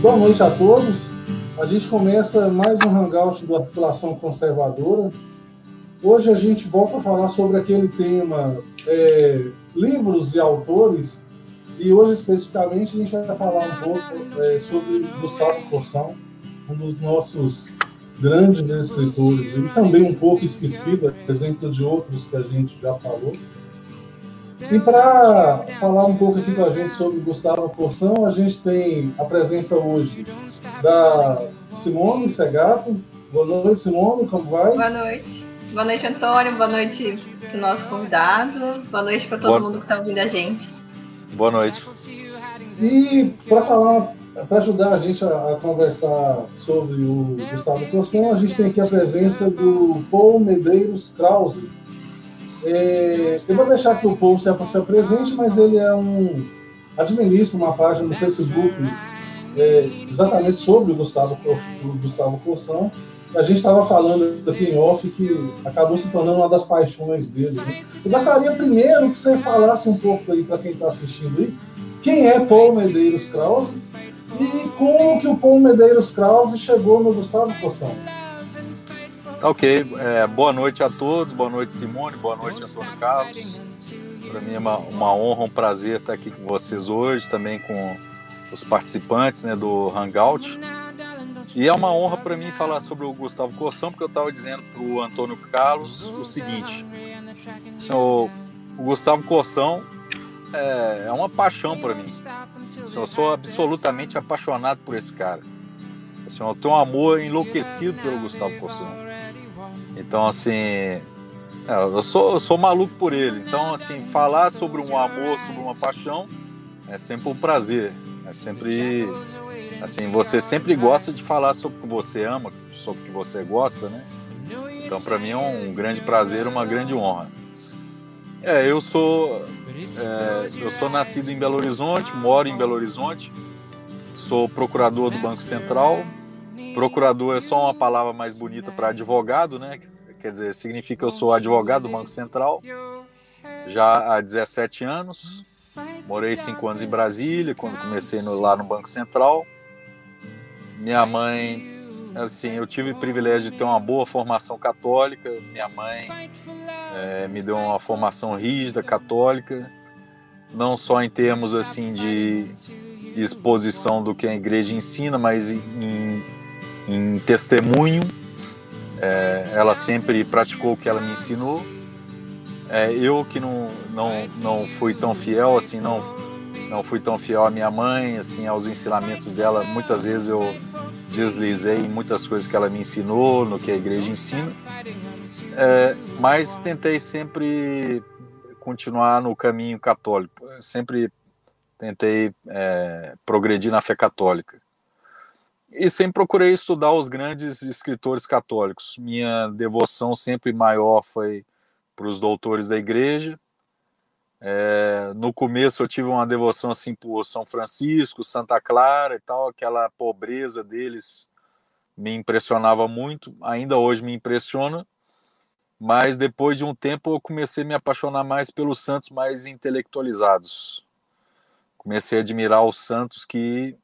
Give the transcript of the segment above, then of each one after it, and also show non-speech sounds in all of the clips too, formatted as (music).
Boa noite a todos. A gente começa mais um hangout da Articulação Conservadora. Hoje a gente volta a falar sobre aquele tema é, livros e autores. E hoje, especificamente, a gente vai falar um pouco é, sobre Gustavo Corsão, um dos nossos grandes escritores, e também um pouco esquecido, exemplo de outros que a gente já falou. E para falar um pouco aqui com a gente sobre Gustavo Porção, a gente tem a presença hoje da Simone Segato. Boa noite, Simone, como vai? Boa noite. Boa noite, Antônio. Boa noite para o nosso convidado. Boa noite para todo Boa... mundo que está ouvindo a gente. Boa noite. E para falar, para ajudar a gente a, a, conversar sobre o Gustavo Porção, a gente tem aqui a presença do Paul Medeiros Krause é, eu vou deixar que o Paul se presente, mas ele é um administra uma página no Facebook é, exatamente sobre o Gustavo, o Gustavo Corsão. A gente estava falando aqui em off que acabou se tornando uma das paixões dele. Né? Eu gostaria primeiro que você falasse um pouco aí para quem está assistindo aí, quem é Paul Medeiros Krause e como que o Paul Medeiros Krause chegou no Gustavo Corsão. Tá ok. É, boa noite a todos, boa noite Simone, boa noite Antônio Carlos. Para mim é uma, uma, honra, um prazer estar aqui com vocês hoje, também com os participantes né, do Hangout. E é uma honra para mim falar sobre o Gustavo Corsão, porque eu estava dizendo para o Antônio Carlos o seguinte: o, o Gustavo Corsão é, é uma paixão para mim. Eu sou absolutamente apaixonado por esse cara. Eu tenho um amor enlouquecido pelo Gustavo Corsão. Então, assim, é, eu, sou, eu sou maluco por ele. Então, assim, falar sobre um amor, sobre uma paixão, é sempre um prazer. É sempre. Assim, você sempre gosta de falar sobre o que você ama, sobre o que você gosta, né? Então, para mim é um grande prazer, uma grande honra. É, eu sou. É, eu sou nascido em Belo Horizonte, moro em Belo Horizonte, sou procurador do Banco Central, Procurador é só uma palavra mais bonita para advogado, né? Quer dizer, significa que eu sou advogado do Banco Central já há 17 anos. Morei cinco anos em Brasília, quando comecei no, lá no Banco Central. Minha mãe, assim, eu tive o privilégio de ter uma boa formação católica. Minha mãe é, me deu uma formação rígida católica, não só em termos assim de exposição do que a igreja ensina, mas em em testemunho. É, ela sempre praticou o que ela me ensinou. É, eu que não, não, não fui tão fiel, assim, não, não fui tão fiel à minha mãe, assim, aos ensinamentos dela. Muitas vezes eu deslizei em muitas coisas que ela me ensinou, no que a igreja ensina. É, mas tentei sempre continuar no caminho católico. Sempre tentei é, progredir na fé católica e sempre procurei estudar os grandes escritores católicos. Minha devoção sempre maior foi para os doutores da igreja. É, no começo eu tive uma devoção assim por São Francisco, Santa Clara e tal, aquela pobreza deles me impressionava muito, ainda hoje me impressiona, mas depois de um tempo eu comecei a me apaixonar mais pelos santos mais intelectualizados. Comecei a admirar os santos que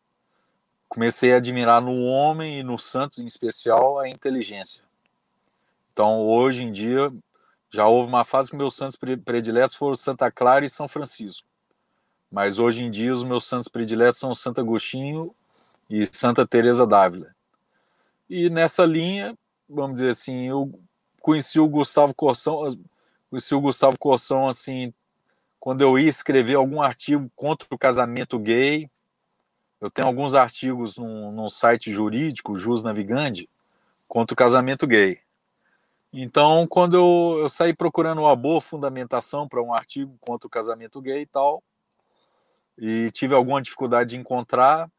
comecei a admirar no homem e no Santos em especial a inteligência. Então, hoje em dia, já houve uma fase que meus santos prediletos foram Santa Clara e São Francisco. Mas hoje em dia, os meus santos prediletos são Santo Agostinho e Santa Teresa d'Ávila. E nessa linha, vamos dizer assim, eu conheci o Gustavo Corsão, conheci o Gustavo Corsão assim, quando eu ia escrever algum artigo contra o casamento gay, eu tenho alguns artigos num, num site jurídico, Jus Navigandi, contra o casamento gay. Então, quando eu, eu saí procurando uma boa fundamentação para um artigo contra o casamento gay e tal, e tive alguma dificuldade de encontrar,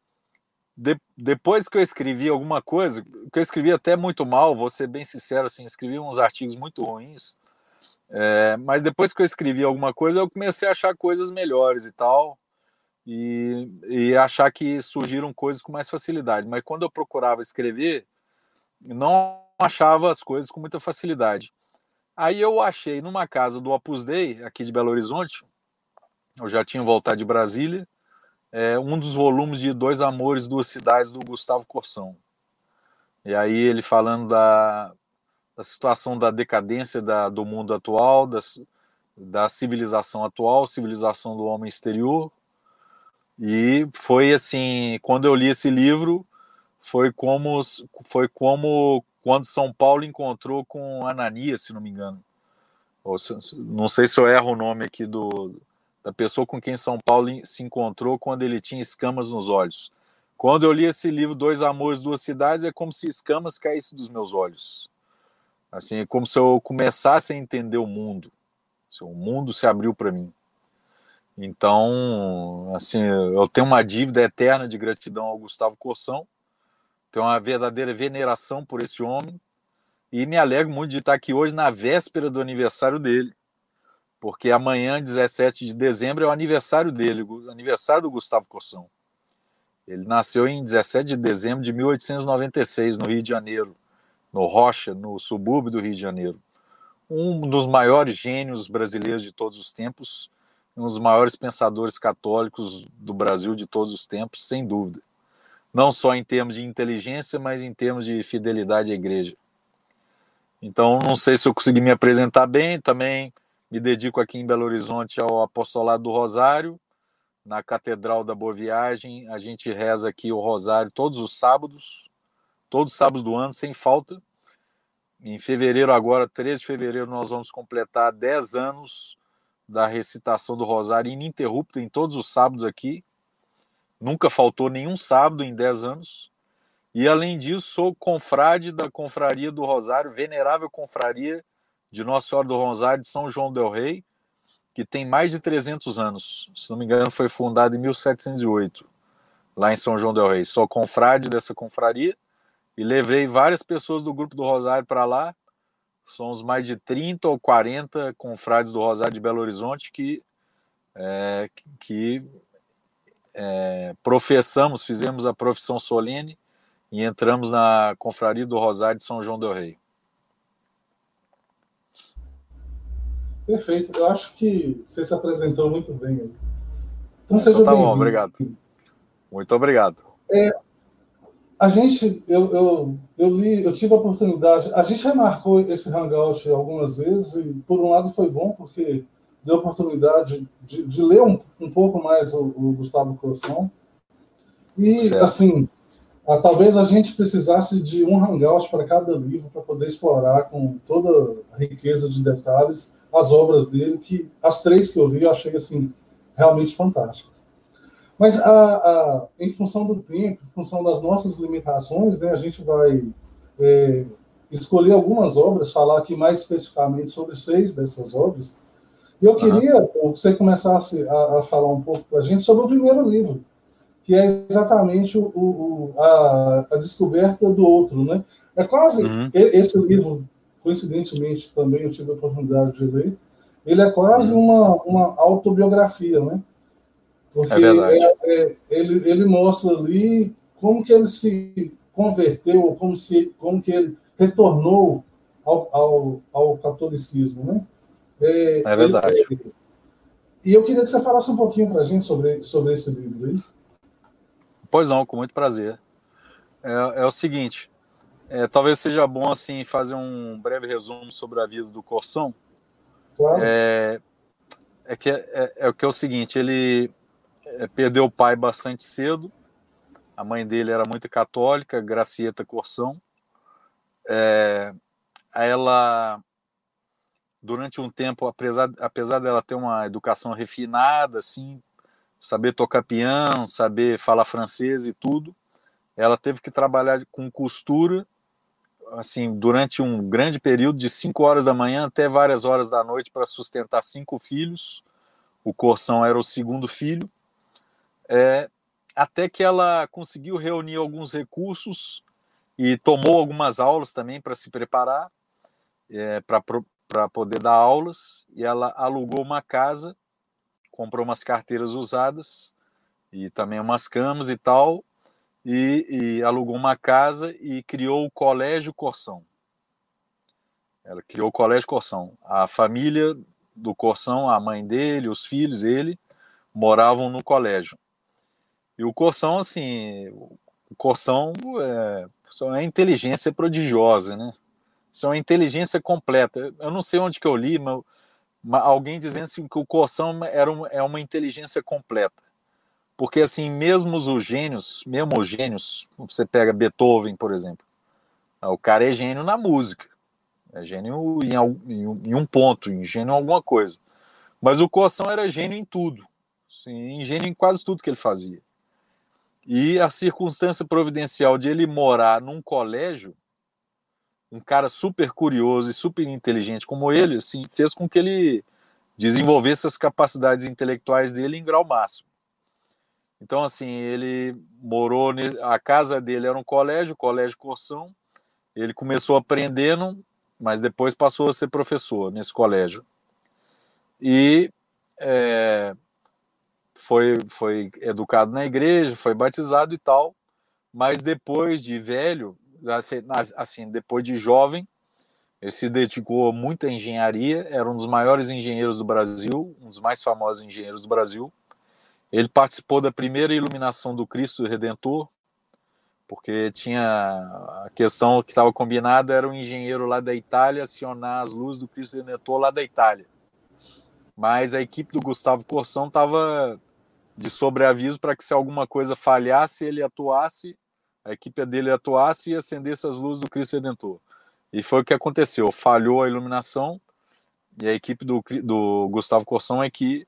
de, depois que eu escrevi alguma coisa, que eu escrevi até muito mal, vou ser bem sincero, assim, escrevi uns artigos muito ruins, é, mas depois que eu escrevi alguma coisa, eu comecei a achar coisas melhores e tal, e, e achar que surgiram coisas com mais facilidade. Mas quando eu procurava escrever, não achava as coisas com muita facilidade. Aí eu achei numa casa do Opus Dei, aqui de Belo Horizonte, eu já tinha voltado de Brasília, é um dos volumes de Dois Amores, Duas Cidades, do Gustavo Corsão. E aí ele falando da, da situação da decadência da, do mundo atual, das, da civilização atual, civilização do homem exterior. E foi assim, quando eu li esse livro, foi como foi como quando São Paulo encontrou com Ananias, se não me engano. Se, não sei se eu erro o nome aqui do da pessoa com quem São Paulo se encontrou quando ele tinha escamas nos olhos. Quando eu li esse livro, Dois Amores, Duas Cidades, é como se escamas caíssem dos meus olhos. Assim, é como se eu começasse a entender o mundo. O mundo se abriu para mim. Então, assim, eu tenho uma dívida eterna de gratidão ao Gustavo Corsão, tenho uma verdadeira veneração por esse homem e me alegro muito de estar aqui hoje na véspera do aniversário dele porque amanhã, 17 de dezembro, é o aniversário dele, o aniversário do Gustavo Corsão. Ele nasceu em 17 de dezembro de 1896, no Rio de Janeiro, no Rocha, no subúrbio do Rio de Janeiro. Um dos maiores gênios brasileiros de todos os tempos, um dos maiores pensadores católicos do Brasil de todos os tempos, sem dúvida. Não só em termos de inteligência, mas em termos de fidelidade à igreja. Então, não sei se eu consegui me apresentar bem, também me dedico aqui em Belo Horizonte ao Apostolado do Rosário, na Catedral da Boa Viagem. A gente reza aqui o Rosário todos os sábados, todos os sábados do ano, sem falta. Em fevereiro, agora, 13 de fevereiro, nós vamos completar 10 anos da recitação do Rosário ininterrupta em todos os sábados aqui. Nunca faltou nenhum sábado em 10 anos. E além disso, sou confrade da Confraria do Rosário, venerável confraria de Nossa Senhora do Rosário de São João del Rei, que tem mais de 300 anos. Se não me engano, foi fundada em 1708, lá em São João del Rei. Sou confrade dessa confraria e levei várias pessoas do grupo do Rosário para lá. Somos mais de 30 ou 40 confrades do Rosário de Belo Horizonte que, é, que é, professamos, fizemos a profissão solene e entramos na confraria do Rosário de São João del Rei. Perfeito. Eu acho que você se apresentou muito bem. Então, seja então, tá bom, obrigado. Muito obrigado. É, a gente, eu, eu, eu li, eu tive a oportunidade, a gente remarcou esse hangout algumas vezes e, por um lado, foi bom, porque deu a oportunidade de, de ler um, um pouco mais o, o Gustavo Corsão. E, certo. assim, a, talvez a gente precisasse de um hangout para cada livro para poder explorar com toda a riqueza de detalhes as obras dele, que as três que eu vi eu achei assim realmente fantásticas. Mas a, a, em função do tempo, em função das nossas limitações, né, a gente vai é, escolher algumas obras, falar aqui mais especificamente sobre seis dessas obras. E eu queria uhum. que você começasse a, a falar um pouco para a gente sobre o primeiro livro, que é exatamente o, o, a, a, descoberta do outro. Né? É quase uhum. esse livro coincidentemente também eu tive a oportunidade de ler, ele é quase uma, uma autobiografia, né? Porque é verdade. É, é, ele, ele mostra ali como que ele se converteu, como, se, como que ele retornou ao, ao, ao catolicismo, né? É, é verdade. Ele, e eu queria que você falasse um pouquinho para a gente sobre, sobre esse livro aí. Pois não, com muito prazer. É, é o seguinte, é, talvez seja bom assim fazer um breve resumo sobre a vida do Corsão. Claro. É, é que é, é, é, que é o seguinte, ele perdeu o pai bastante cedo. A mãe dele era muito católica, Gracieta Corsão. É, ela durante um tempo, apesar, apesar dela ter uma educação refinada, assim, saber tocar piano, saber falar francês e tudo, ela teve que trabalhar com costura assim, durante um grande período de 5 horas da manhã até várias horas da noite para sustentar cinco filhos. O Corção era o segundo filho. É, até que ela conseguiu reunir alguns recursos e tomou algumas aulas também para se preparar é, para poder dar aulas. E ela alugou uma casa, comprou umas carteiras usadas e também umas camas e tal, e, e alugou uma casa e criou o Colégio Corção. Ela criou o Colégio Corção. A família do Corção, a mãe dele, os filhos, ele, moravam no colégio. E o Corção, assim, o Corção é, é inteligência prodigiosa, né? Isso é uma inteligência completa. Eu não sei onde que eu li, mas, alguém dizendo assim, que o Corção era uma, é uma inteligência completa. Porque, assim, mesmo os gênios, mesmo os gênios, você pega Beethoven, por exemplo, o cara é gênio na música, é gênio em, um ponto, em gênio em alguma coisa. Mas o Corção era gênio em tudo, assim, gênio em quase tudo que ele fazia. E a circunstância providencial de ele morar num colégio, um cara super curioso e super inteligente como ele, assim, fez com que ele desenvolvesse as capacidades intelectuais dele em grau máximo. Então, assim, ele morou, a casa dele era um colégio, colégio Corção. Ele começou aprendendo, mas depois passou a ser professor nesse colégio. E é, foi, foi educado na igreja, foi batizado e tal, mas depois de velho, assim, assim, depois de jovem, ele se dedicou muito à engenharia, era um dos maiores engenheiros do Brasil, um dos mais famosos engenheiros do Brasil. Ele participou da primeira iluminação do Cristo Redentor, porque tinha a questão que estava combinada era um engenheiro lá da Itália acionar as luzes do Cristo Redentor lá da Itália. Mas a equipe do Gustavo Corsão estava de sobreaviso para que se alguma coisa falhasse, ele atuasse, a equipe dele atuasse e acendesse as luzes do Cristo Redentor. E foi o que aconteceu. Falhou a iluminação e a equipe do, do Gustavo Corsão é que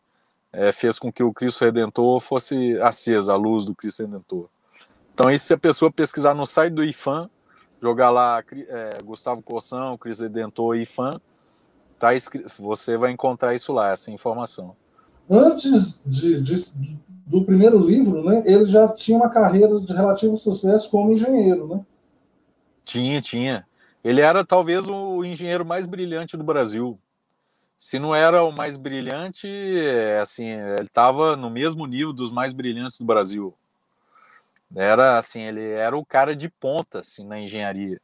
é, fez com que o Cristo Redentor fosse acesa, a luz do Cristo Redentor. Então, isso se a pessoa pesquisar no site do IFAM, jogar lá é, Gustavo Corsão, Cristo Redentor IFAM, tá você vai encontrar isso lá, essa informação antes de, de, do primeiro livro, né, ele já tinha uma carreira de relativo sucesso como engenheiro, né? Tinha, tinha. Ele era talvez o engenheiro mais brilhante do Brasil. Se não era o mais brilhante, é, assim, ele estava no mesmo nível dos mais brilhantes do Brasil. Era assim, ele era o cara de ponta assim na engenharia.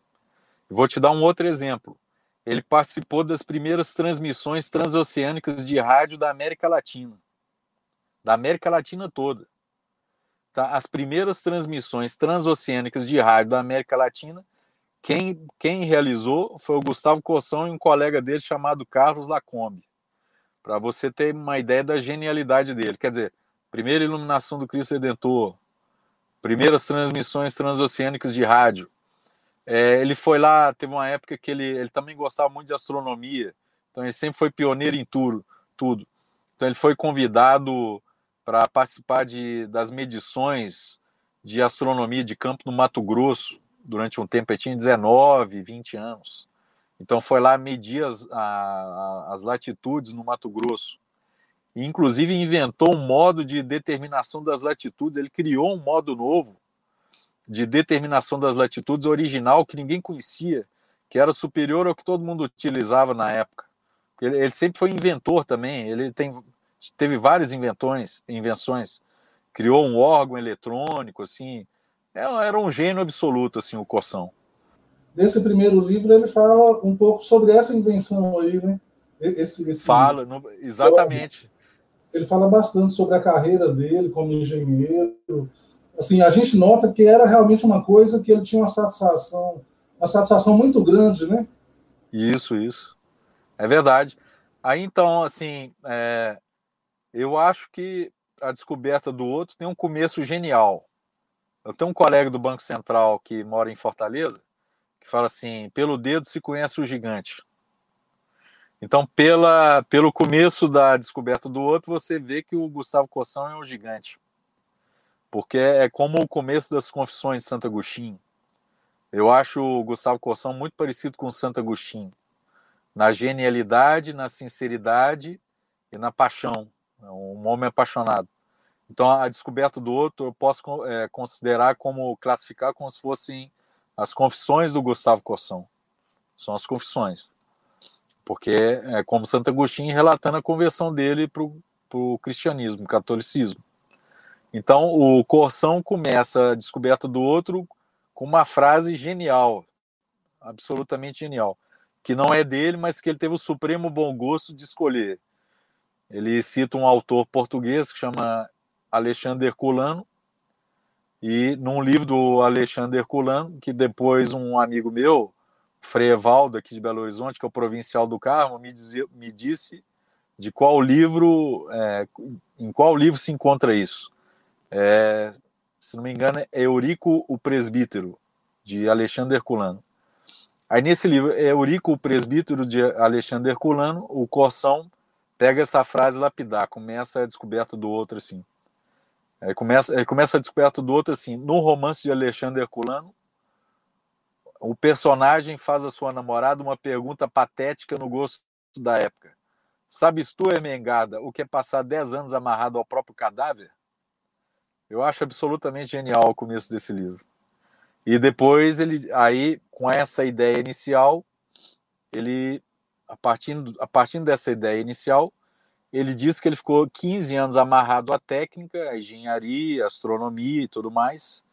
Vou te dar um outro exemplo. Ele participou das primeiras transmissões transoceânicas de rádio da América Latina, da América Latina toda. Tá? As primeiras transmissões transoceânicas de rádio da América Latina, quem, quem realizou foi o Gustavo Coção e um colega dele chamado Carlos Lacombe. Para você ter uma ideia da genialidade dele. Quer dizer, primeira iluminação do Cristo Redentor, primeiras transmissões transoceânicas de rádio, é, ele foi lá, teve uma época que ele, ele também gostava muito de astronomia, então ele sempre foi pioneiro em tudo. tudo. Então ele foi convidado para participar de, das medições de astronomia de campo no Mato Grosso durante um tempo. Ele tinha 19, 20 anos. Então foi lá medir as, a, as latitudes no Mato Grosso. E, inclusive inventou um modo de determinação das latitudes. Ele criou um modo novo de determinação das latitudes original que ninguém conhecia, que era superior ao que todo mundo utilizava na época. Ele, ele sempre foi inventor também, ele tem, teve várias inventões, invenções, criou um órgão eletrônico, assim, é, era um gênio absoluto, assim, o Coção. Nesse primeiro livro ele fala um pouco sobre essa invenção aí, né? Esse, esse... Fala, exatamente. Ele fala bastante sobre a carreira dele como engenheiro, assim, a gente nota que era realmente uma coisa que ele tinha uma satisfação, uma satisfação muito grande, né? Isso, isso. É verdade. Aí então, assim, é, eu acho que a descoberta do outro tem um começo genial. Eu tenho um colega do Banco Central que mora em Fortaleza que fala assim: pelo dedo se conhece o gigante. Então, pela, pelo começo da descoberta do outro, você vê que o Gustavo Coção é um gigante porque é como o começo das Confissões de Santo Agostinho. Eu acho o Gustavo Corsão muito parecido com Santo Agostinho, na genialidade, na sinceridade e na paixão. É um homem apaixonado. Então, a descoberta do outro eu posso é, considerar como, classificar como se fossem as confissões do Gustavo Corsão. São as confissões. Porque é como Santo Agostinho relatando a conversão dele para o cristianismo, catolicismo. Então, o Corsão começa a descoberta do outro com uma frase genial, absolutamente genial, que não é dele, mas que ele teve o supremo bom gosto de escolher. Ele cita um autor português que chama Alexandre Herculano, E num livro do Alexandre Herculano, que depois um amigo meu, Frei Evaldo, aqui de Belo Horizonte, que é o provincial do Carmo, me, dizia, me disse de qual livro, é, em qual livro se encontra isso. É, se não me engano, é Eurico o Presbítero, de Alexandre Herculano. Aí nesse livro, Eurico o Presbítero, de Alexandre Herculano, o Corsão pega essa frase lapidar, começa a descoberta do outro assim. Aí começa, aí começa a descoberta do outro assim. No romance de Alexandre Herculano, o personagem faz a sua namorada uma pergunta patética no gosto da época. Sabes tu, Ermengada, o que é passar 10 anos amarrado ao próprio cadáver? Eu acho absolutamente genial o começo desse livro. E depois ele, aí, com essa ideia inicial, ele, a partir, a partir dessa ideia inicial, ele diz que ele ficou 15 anos amarrado à técnica, à engenharia, à astronomia e tudo mais,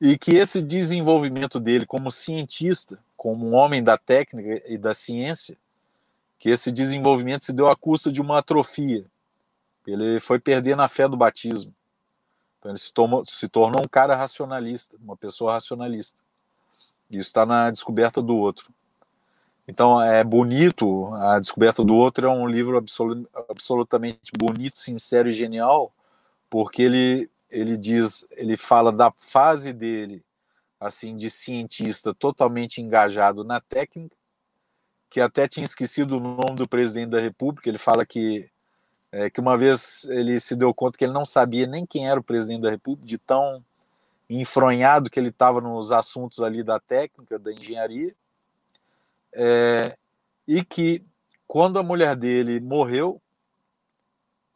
e que esse desenvolvimento dele como cientista, como um homem da técnica e da ciência, que esse desenvolvimento se deu à custa de uma atrofia. Ele foi perder na fé do batismo. Então ele se, tomou, se tornou um cara racionalista, uma pessoa racionalista. Isso está na descoberta do outro. Então é bonito, a descoberta do outro é um livro absolut, absolutamente bonito, sincero e genial, porque ele ele diz, ele fala da fase dele assim de cientista totalmente engajado na técnica, que até tinha esquecido o nome do presidente da República. Ele fala que é, que uma vez ele se deu conta que ele não sabia nem quem era o presidente da República, de tão enfronhado que ele estava nos assuntos ali da técnica, da engenharia, é, e que quando a mulher dele morreu,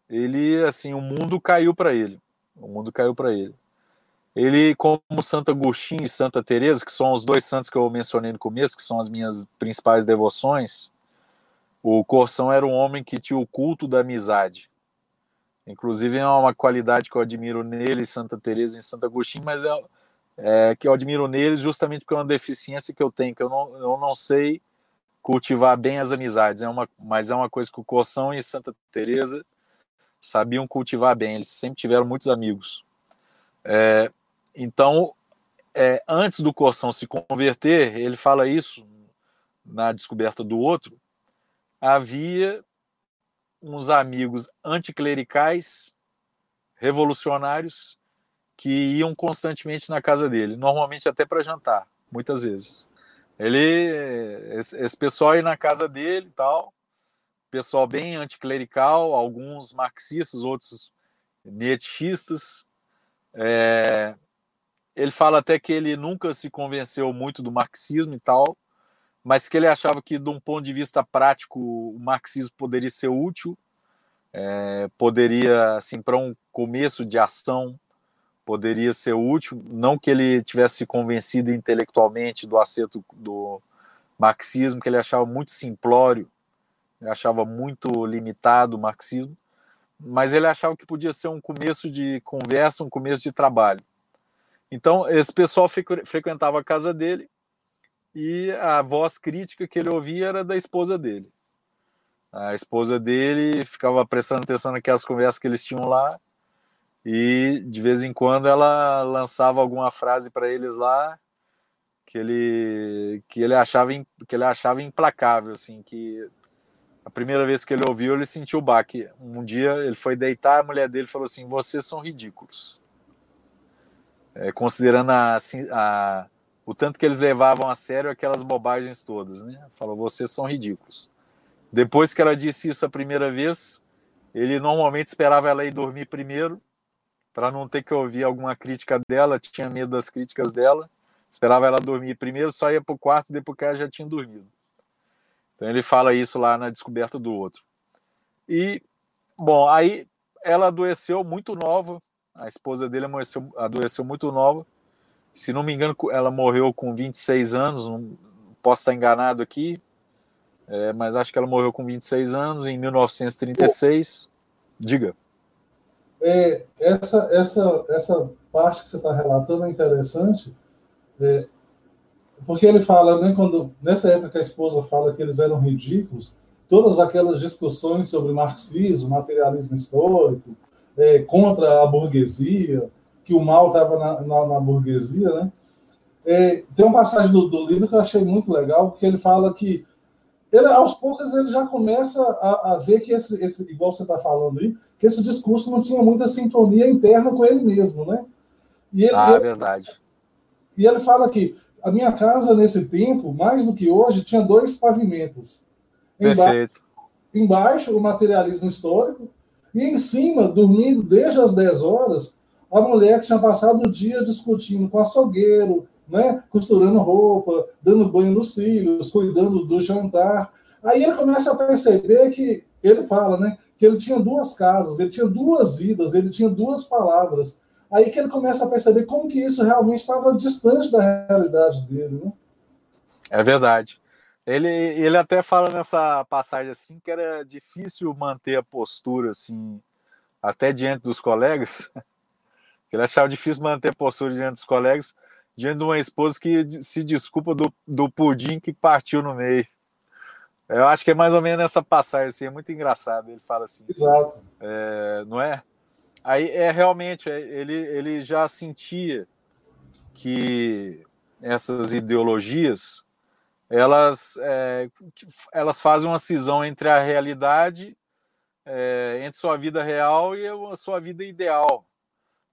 ele assim o mundo caiu para ele, o mundo caiu para ele. Ele, como Santo Agostinho e Santa Teresa, que são os dois santos que eu mencionei no começo, que são as minhas principais devoções, o Corsão era um homem que tinha o culto da amizade. Inclusive é uma qualidade que eu admiro nele, Santa Teresa e Santo Agostinho, mas é, é, que eu admiro neles justamente porque é uma deficiência que eu tenho, que eu não, eu não sei cultivar bem as amizades. É uma, mas é uma coisa que o Corsão e Santa Teresa sabiam cultivar bem. Eles sempre tiveram muitos amigos. É, então, é, antes do Corsão se converter, ele fala isso na descoberta do outro, havia uns amigos anticlericais, revolucionários, que iam constantemente na casa dele, normalmente até para jantar, muitas vezes. Ele, esse, esse pessoal ia na casa dele tal, pessoal bem anticlerical, alguns marxistas, outros nietzschistas. É, ele fala até que ele nunca se convenceu muito do marxismo e tal, mas que ele achava que, de um ponto de vista prático, o marxismo poderia ser útil, é, poderia, assim, para um começo de ação, poderia ser útil. Não que ele tivesse se convencido intelectualmente do acerto do marxismo, que ele achava muito simplório, ele achava muito limitado o marxismo, mas ele achava que podia ser um começo de conversa, um começo de trabalho. Então, esse pessoal frequentava a casa dele e a voz crítica que ele ouvia era da esposa dele. A esposa dele ficava prestando atenção naquelas conversas que eles tinham lá e de vez em quando ela lançava alguma frase para eles lá que ele que ele achava que ele achava implacável assim que a primeira vez que ele ouviu ele sentiu o baque um dia ele foi deitar a mulher dele falou assim vocês são ridículos é, considerando a, a o tanto que eles levavam a sério aquelas bobagens todas, né? Falou, vocês são ridículos. Depois que ela disse isso a primeira vez, ele normalmente esperava ela ir dormir primeiro, para não ter que ouvir alguma crítica dela, tinha medo das críticas dela, esperava ela dormir primeiro, só ia para o quarto depois que ela já tinha dormido. Então ele fala isso lá na descoberta do outro. E, bom, aí ela adoeceu muito nova, a esposa dele adoeceu, adoeceu muito nova, se não me engano, ela morreu com 26 anos, não posso estar enganado aqui, é, mas acho que ela morreu com 26 anos em 1936. Diga. É, essa, essa, essa parte que você está relatando é interessante, é, porque ele fala, né, quando, nessa época que a esposa fala que eles eram ridículos, todas aquelas discussões sobre marxismo, materialismo histórico, é, contra a burguesia, que o mal estava na, na, na, burguesia, né? É, tem uma passagem do, do, livro que eu achei muito legal, porque ele fala que ele, aos poucos ele já começa a, a ver que esse, esse, igual você está falando aí, que esse discurso não tinha muita sintonia interna com ele mesmo, né? E ele, ah, ele, verdade. E ele fala que a minha casa nesse tempo, mais do que hoje, tinha dois pavimentos. Perfeito. Embaixo o materialismo histórico e em cima, dormindo desde as 10 horas, a mulher que tinha passado o dia discutindo com açougueiro, né, costurando roupa, dando banho nos filhos, cuidando do jantar. Aí ele começa a perceber que ele fala, né, que ele tinha duas casas, ele tinha duas vidas, ele tinha duas palavras. Aí que ele começa a perceber como que isso realmente estava distante da realidade dele, né? É verdade. Ele, ele até fala nessa passagem assim que era difícil manter a postura assim, até diante dos colegas. (laughs) Ele achava difícil manter a postura diante dos colegas, diante de uma esposa que se desculpa do, do pudim que partiu no meio. Eu acho que é mais ou menos essa passagem, assim, é muito engraçado. Ele fala assim. Exato. É, não é? Aí é realmente, é, ele, ele já sentia que essas ideologias elas, é, elas fazem uma cisão entre a realidade, é, entre sua vida real e a sua vida ideal.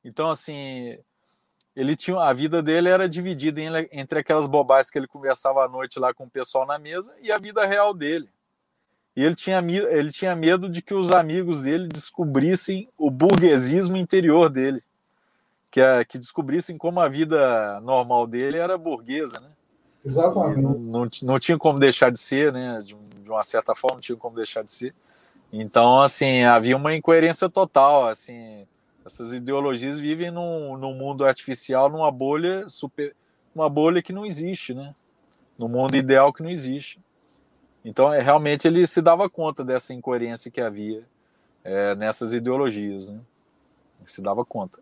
Então, assim, ele tinha a vida dele era dividida entre aquelas bobagens que ele conversava à noite lá com o pessoal na mesa e a vida real dele. E ele tinha, ele tinha medo de que os amigos dele descobrissem o burguesismo interior dele, que, é, que descobrissem como a vida normal dele era burguesa, né? Exatamente. Não, não, não, tinha como deixar de ser, né? De, de, uma certa forma, não tinha como deixar de ser. Então, assim, havia uma incoerência total, assim, essas ideologias vivem num, num mundo artificial, numa bolha super, uma bolha que não existe, né? No mundo ideal que não existe. Então, é, realmente ele se dava conta dessa incoerência que havia é, nessas ideologias, né? Ele se dava conta.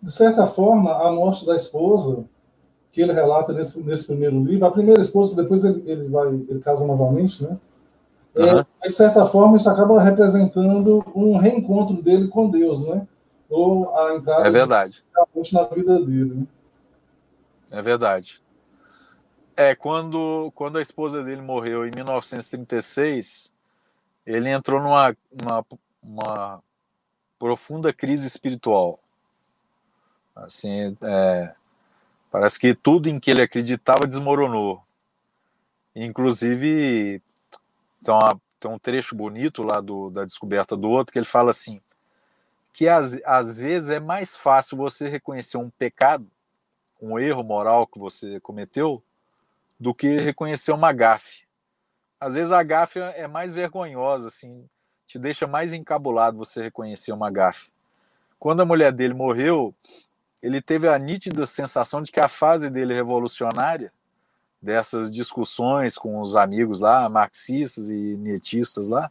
De certa forma, a morte da esposa, que ele relata nesse, nesse primeiro livro, a primeira esposa, depois ele, ele vai, ele casa novamente, né? Uhum. É, de certa forma, isso acaba representando um reencontro dele com Deus, né? Ou a entrada é verdade. De na vida dele. Né? É verdade. É, quando, quando a esposa dele morreu em 1936, ele entrou numa uma, uma profunda crise espiritual. Assim, é, parece que tudo em que ele acreditava desmoronou. Inclusive, uma, tem um trecho bonito lá do, da descoberta do outro que ele fala assim: que às, às vezes é mais fácil você reconhecer um pecado, um erro moral que você cometeu, do que reconhecer uma gafe. Às vezes a gafe é mais vergonhosa, assim, te deixa mais encabulado você reconhecer uma gafe. Quando a mulher dele morreu, ele teve a nítida sensação de que a fase dele revolucionária dessas discussões com os amigos lá, marxistas e netistas lá,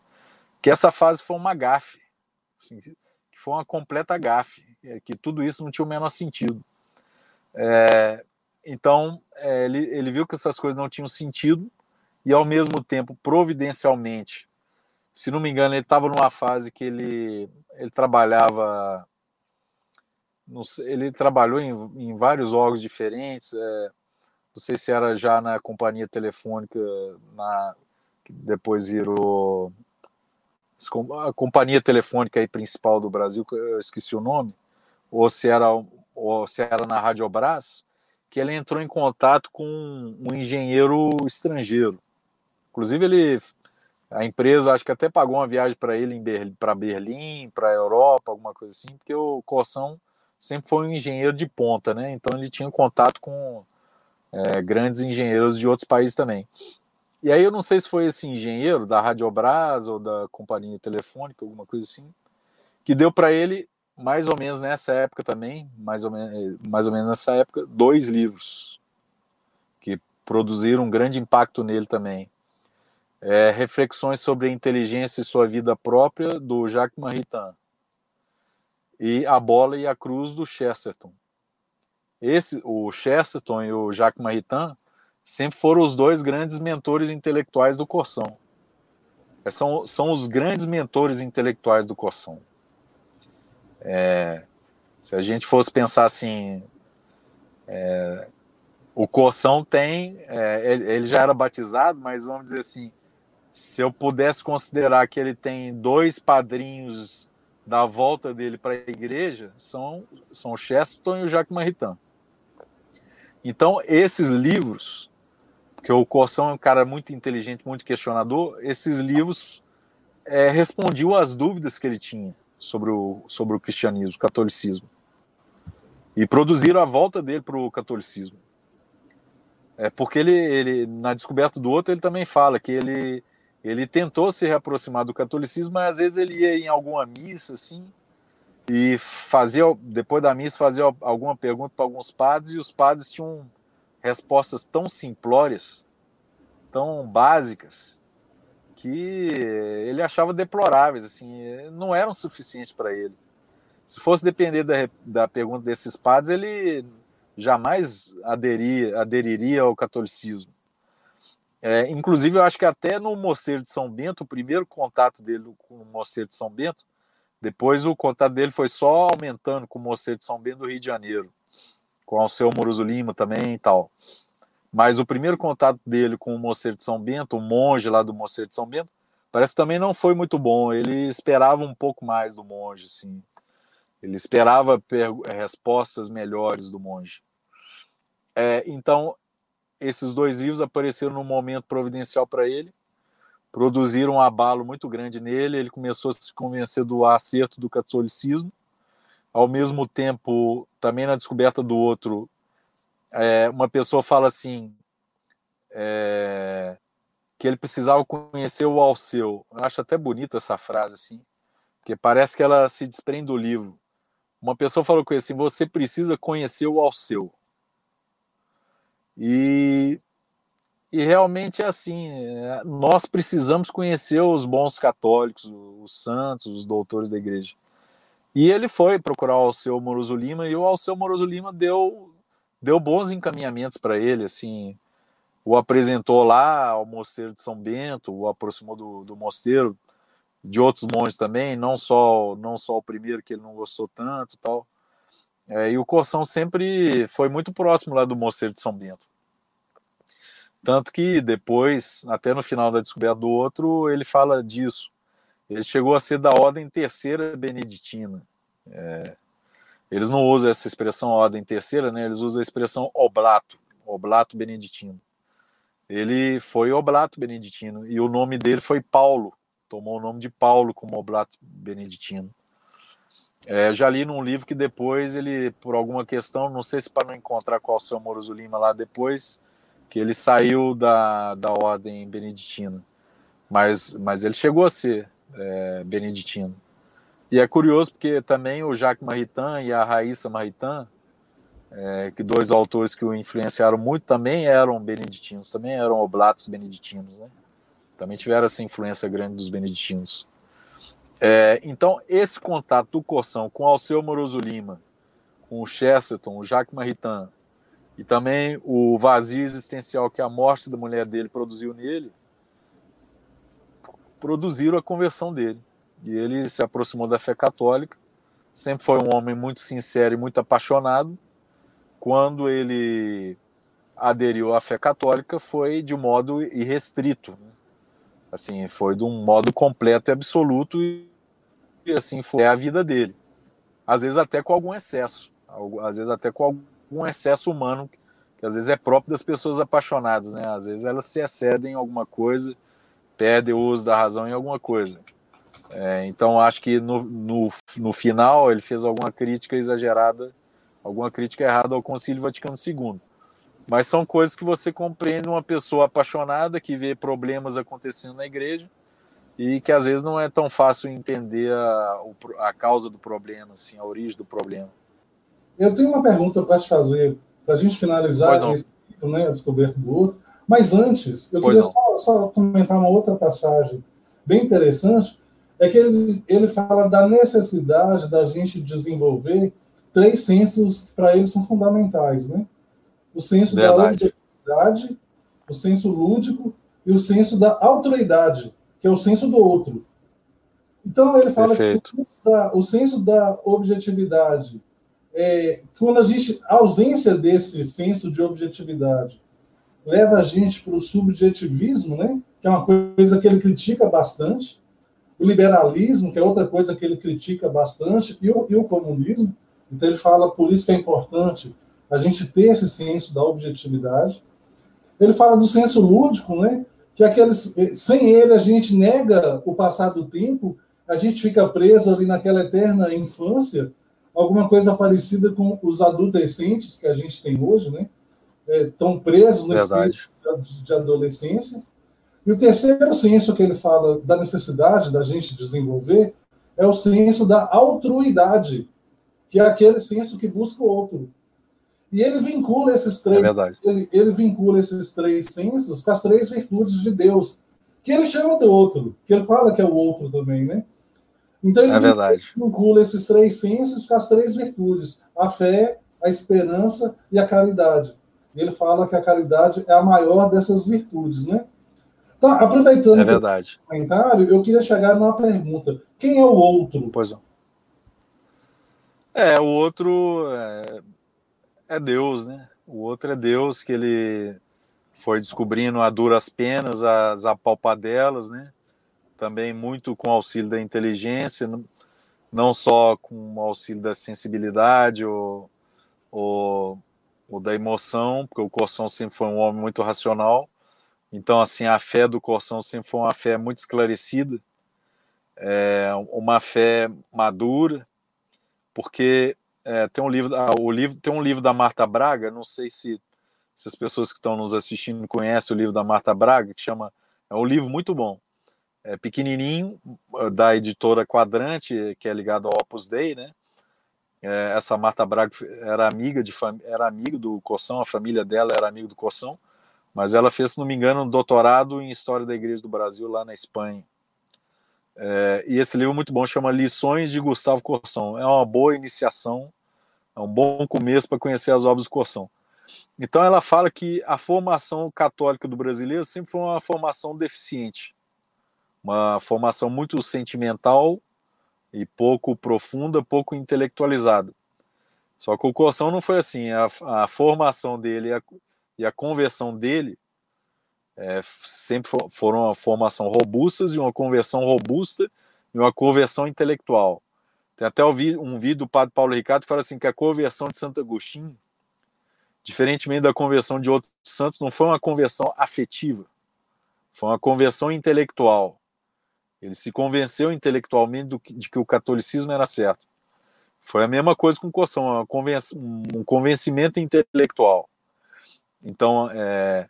que essa fase foi uma gafe, assim, que foi uma completa gafe, é, que tudo isso não tinha o menor sentido. É, então, é, ele, ele viu que essas coisas não tinham sentido e, ao mesmo tempo, providencialmente, se não me engano, ele estava numa fase que ele, ele trabalhava, sei, ele trabalhou em, em vários órgãos diferentes, é, não sei se era já na companhia telefônica, na, que depois virou a companhia telefônica aí principal do Brasil, eu esqueci o nome, ou se era, ou se era na Radiobras, que ele entrou em contato com um engenheiro estrangeiro. Inclusive, ele, a empresa acho que até pagou uma viagem para ele para Berlim, para a Europa, alguma coisa assim, porque o Corsão sempre foi um engenheiro de ponta, né? Então ele tinha contato com é, grandes engenheiros de outros países também. E aí eu não sei se foi esse engenheiro da Radiobras ou da companhia telefônica, alguma coisa assim, que deu para ele mais ou menos nessa época também, mais ou menos, mais ou menos nessa época, dois livros que produziram um grande impacto nele também. É, Reflexões sobre a inteligência e sua vida própria do Jacques Maritain e A Bola e a Cruz do Chesterton. Esse, o Chesterton e o Jacques Maritain sempre foram os dois grandes mentores intelectuais do Corsão. É, são, são os grandes mentores intelectuais do Corsão. É, Se a gente fosse pensar assim, é, o Corção tem, é, ele, ele, já era batizado, mas vamos dizer assim, se eu pudesse considerar que ele tem dois padrinhos da volta dele para a igreja, são, são o Chesterton e o Jacques Maritain. Então, esses livros, que o Corção é um cara muito inteligente, muito questionador, esses livros é, respondiam às dúvidas que ele tinha sobre o, sobre o cristianismo, o catolicismo. E produziram a volta dele para o catolicismo. É porque ele, ele, na descoberta do outro, ele também fala que ele, ele tentou se reaproximar do catolicismo, mas às vezes ele ia em alguma missa, assim, e fazia, depois da missa, fazia alguma pergunta para alguns padres, e os padres tinham respostas tão simplórias, tão básicas, que ele achava deploráveis, assim, não eram suficientes para ele. Se fosse depender da, da pergunta desses padres, ele jamais aderia, aderiria ao catolicismo. É, inclusive, eu acho que até no Moceiro de São Bento, o primeiro contato dele com o Moceiro de São Bento, depois o contato dele foi só aumentando com o Moceiro de São Bento do Rio de Janeiro com o seu Moroso Lima também e tal. Mas o primeiro contato dele com o Moceiro de São Bento, o monge lá do Moceiro de São Bento, parece que também não foi muito bom. Ele esperava um pouco mais do monge, assim. Ele esperava respostas melhores do monge. É, então, esses dois livros apareceram num momento providencial para ele, produziram um abalo muito grande nele. Ele começou a se convencer do acerto do catolicismo ao mesmo tempo, também na descoberta do outro, é, uma pessoa fala assim é, que ele precisava conhecer o Alceu. Eu acho até bonita essa frase assim, porque parece que ela se desprende do livro. Uma pessoa falou com ele assim: você precisa conhecer o Alceu. E, e realmente é assim: nós precisamos conhecer os bons católicos, os santos, os doutores da igreja. E ele foi procurar o Alceu Moroso Lima e o Alceu Moroso Lima deu, deu bons encaminhamentos para ele, assim, o apresentou lá ao mosteiro de São Bento, o aproximou do, do mosteiro, de outros monges também, não só não só o primeiro que ele não gostou tanto, tal. É, e o Corção sempre foi muito próximo lá do mosteiro de São Bento. Tanto que depois, até no final da descoberta do outro, ele fala disso. Ele chegou a ser da ordem terceira beneditina. É, eles não usam essa expressão ordem terceira, né? Eles usam a expressão oblato, oblato beneditino. Ele foi oblato beneditino e o nome dele foi Paulo. Tomou o nome de Paulo como oblato beneditino. É, já li num livro que depois ele, por alguma questão, não sei se para não encontrar qual o seu Moroso Lima lá depois, que ele saiu da, da ordem beneditina. Mas, mas ele chegou a ser é, beneditino. E é curioso porque também o Jacques Maritain e a Raíssa Maritain, é, que dois autores que o influenciaram muito, também eram beneditinos, também eram oblatos beneditinos, né? Também tiveram essa influência grande dos beneditinos. É, então, esse contato do Corção com Alceu Moroso Lima, com o Chesterton, o Jacques Maritain, e também o vazio existencial que a morte da mulher dele produziu nele, produziram a conversão dele. E ele se aproximou da fé católica, sempre foi um homem muito sincero e muito apaixonado. Quando ele aderiu à fé católica, foi de modo irrestrito. Né? Assim, foi de um modo completo e absoluto, e assim foi a vida dele. Às vezes até com algum excesso, às vezes até com algum excesso humano, que às vezes é próprio das pessoas apaixonadas, né? Às vezes elas se excedem em alguma coisa perde o uso da razão em alguma coisa. É, então acho que no, no, no, final ele fez alguma crítica exagerada, alguma crítica errada ao Concílio Vaticano II. Mas são coisas que você compreende uma pessoa apaixonada que vê problemas acontecendo na igreja e que às vezes não é tão fácil entender a, a causa do problema, assim, a origem do problema. Eu tenho uma pergunta para te fazer, para a gente finalizar esse, né, a descoberta do outro. Mas antes, eu pois queria só, só, comentar uma outra passagem bem interessante, é que ele, ele fala da necessidade da gente desenvolver três sensos que para ele são fundamentais, né? O senso Verdade. da objetividade, o senso lúdico e o senso da autoridade, que é o senso do outro. Então ele fala Perfeito. que o senso, da, o senso da objetividade é, quando a gente, a ausência desse senso de objetividade leva a gente para o subjetivismo, né? que é uma coisa que ele critica bastante, o liberalismo, que é outra coisa que ele critica bastante, e o, e o comunismo. Então ele fala, por isso que é importante a gente ter esse senso da objetividade. Ele fala do senso lúdico, né? que aqueles, sem ele a gente nega o passar do tempo, a gente fica preso ali naquela eterna infância, alguma coisa parecida com os adolescentes que a gente tem hoje, né? Estão é, presos no espírito de adolescência. E o terceiro senso que ele fala da necessidade da gente desenvolver é o senso da altruidade, que é aquele senso que busca o outro. E ele vincula esses três, é ele, ele, vincula esses três sensos com as três virtudes de Deus, que ele chama do outro, que ele fala que é o outro também, né? Então ele é verdade. vincula esses três sensos com as três virtudes: a fé, a esperança e a caridade. E ele fala que a caridade é a maior dessas virtudes, né? Então, aproveitando é verdade. o comentário, eu queria chegar numa pergunta: quem é o outro? Pois não. É, o outro é, é Deus, né? O outro é Deus que ele foi descobrindo a duras penas, as apalpadelas, né? Também muito com auxílio da inteligência, não só com auxílio da sensibilidade ou, ou, ou da emoção, porque o Corção sempre foi um homem muito racional. Então, assim, a fé do Corção sempre foi uma fé muito esclarecida, é, uma fé madura, porque é, tem um livro, ah, o livro, tem um livro da Marta Braga, não sei se, se as pessoas que estão nos assistindo conhecem o livro da Marta Braga, que chama, é um livro muito bom, é pequenininho, da editora Quadrante, que é ligado ao Opus Dei, né? É, essa Marta Braga era amiga de era amiga do Coção, a família dela era amiga do Coção, mas ela fez, se não me engano, um doutorado em História da Igreja do Brasil lá na Espanha. É, e esse livro muito bom, chama Lições de Gustavo Corsão. É uma boa iniciação é um bom começo para conhecer as obras do Corção. Então ela fala que a formação católica do brasileiro sempre foi uma formação deficiente, uma formação muito sentimental e pouco profunda, pouco intelectualizada. Só que o Corção não foi assim. A, a formação dele e a, e a conversão dele é, sempre foram uma formação robustas e uma conversão robusta e uma conversão intelectual. Tem até um vídeo do padre Paulo Ricardo que fala assim que a conversão de Santo Agostinho, diferentemente da conversão de outros santos, não foi uma conversão afetiva, foi uma conversão intelectual. Ele se convenceu intelectualmente do de que o catolicismo era certo. Foi a mesma coisa com Coção, um convencimento intelectual. Então, é,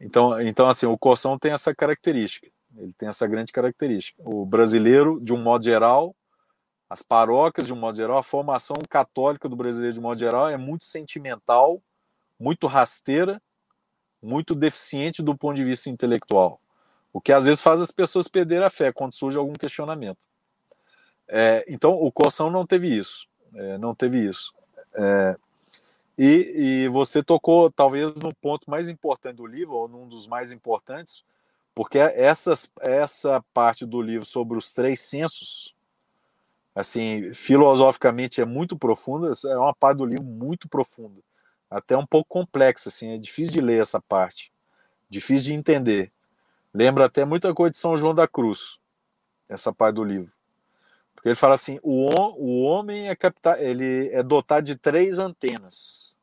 então, então assim, o Coção tem essa característica. Ele tem essa grande característica. O brasileiro, de um modo geral, as paróquias, de um modo geral, a formação católica do brasileiro, de um modo geral, é muito sentimental, muito rasteira, muito deficiente do ponto de vista intelectual. O que às vezes faz as pessoas perder a fé quando surge algum questionamento. É, então, o Coção não teve isso. É, não teve isso. É, e, e, você tocou, talvez, no ponto mais importante do livro, ou num dos mais importantes, porque essas, essa parte do livro sobre os três censos, assim, filosoficamente é muito profunda, é uma parte do livro muito profunda, até um pouco complexa, assim, é difícil de ler essa parte, difícil de entender. Lembra até muita coisa de São João da Cruz, essa parte do livro. Porque ele fala assim, o, o homem é captar, ele é dotado de três antenas.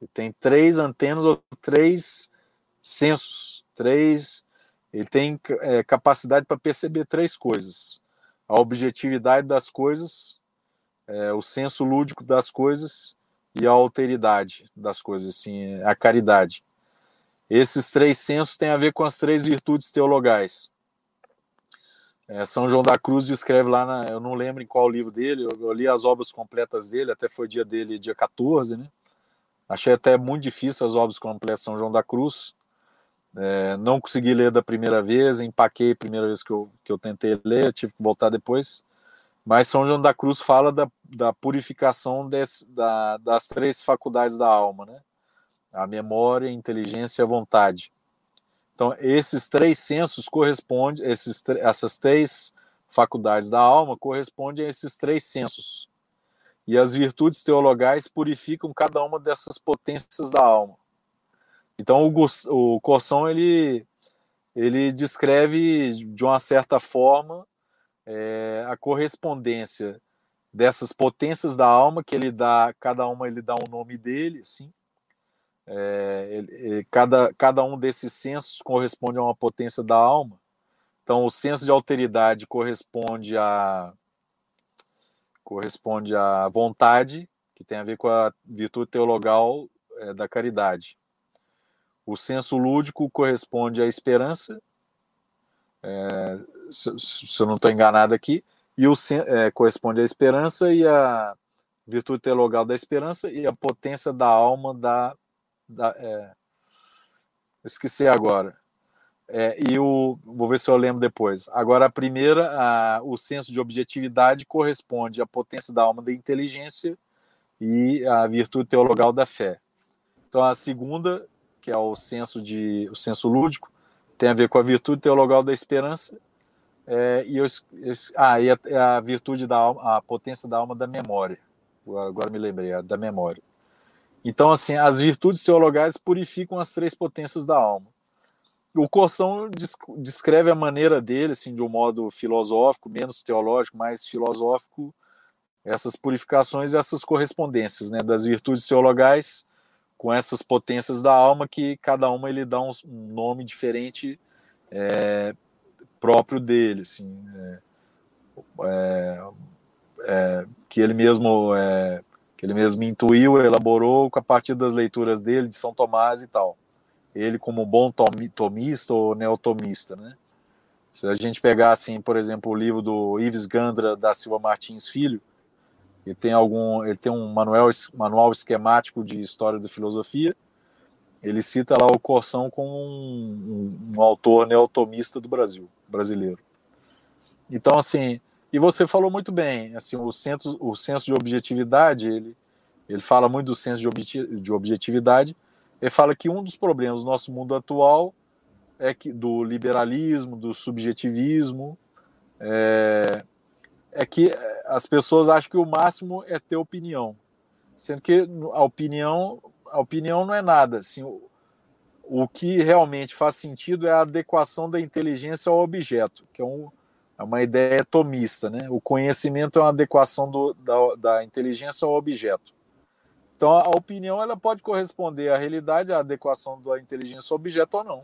Ele tem três antenas ou três sensos, três, ele tem é, capacidade para perceber três coisas a objetividade das coisas, é, o senso lúdico das coisas e a alteridade das coisas, assim, a caridade. Esses três sensos têm a ver com as três virtudes teologais. É, São João da Cruz descreve lá, na, eu não lembro em qual livro dele, eu, eu, li as obras completas dele, até foi dia dele, dia 14, né? Achei até muito difícil as obras completas de São João da Cruz. É, não consegui ler da primeira vez, empaquei a primeira vez que eu, que eu tentei ler, tive que voltar depois. Mas São João da Cruz fala da, da purificação desse, da, das três faculdades da alma, né? A memória, a inteligência e a vontade. Então, esses três sensos correspondem, esses, essas três faculdades da alma correspondem a esses três sensos. e as virtudes teologais purificam cada uma dessas potências da alma. Então o, o Corson ele ele descreve de uma certa forma é, a correspondência dessas potências da alma que ele dá cada uma ele dá um nome dele assim é, ele, cada cada um desses sensos corresponde a uma potência da alma então o senso de alteridade corresponde a corresponde à vontade que tem a ver com a virtude teologal é, da caridade o senso lúdico corresponde à esperança, é, se, se, eu não estou enganado aqui, e o é, corresponde à esperança e à virtude teologal da esperança e a potência da alma da. Da é, esqueci agora. É, e o, vou ver se eu lembro depois. Agora, a primeira, a, o senso de objetividade corresponde à potência da alma da inteligência e à virtude teologal da fé. Então, a segunda que é o senso de o senso lúdico, tem a ver com a virtude teologal da esperança é, e, os, ah, e a, a, virtude da alma, a potência da alma da memória. Agora me lembrei, da memória. Então, assim, as virtudes teologais purificam as três potências da alma. O Corção descreve a maneira dele, assim, de um modo filosófico, menos teológico, mais filosófico, essas purificações e essas correspondências, né, das virtudes teologais com essas potências da alma que cada uma ele dá um, nome diferente é, próprio dele, assim, é, é, é que ele mesmo é, ele mesmo intuiu, elaborou a partir das leituras dele de São Tomás e tal. Ele como bom tomista ou neotomista, né? Se a gente pegar assim, por exemplo, o livro do Ives Gandra da Silva Martins Filho, ele tem algum, ele tem um manual, manual esquemático de história da filosofia. Ele cita lá o Corção como um, um, um autor neotomista do Brasil, brasileiro. Então, assim, e você falou muito bem, assim, o senso, o senso de objetividade, ele, ele fala muito do senso de, de objetividade. Ele fala que um dos problemas do nosso mundo atual é que do liberalismo, do subjetivismo, é, é que eh, as pessoas acham que o máximo é ter opinião, sendo que a opinião, a opinião não é nada. Assim, o, o que realmente faz sentido é a adequação da inteligência ao objeto, que é, um, é uma ideia tomista. Né? O conhecimento é uma adequação do, da, da inteligência ao objeto. Então, a opinião ela pode corresponder à realidade, à adequação da inteligência ao objeto ou não.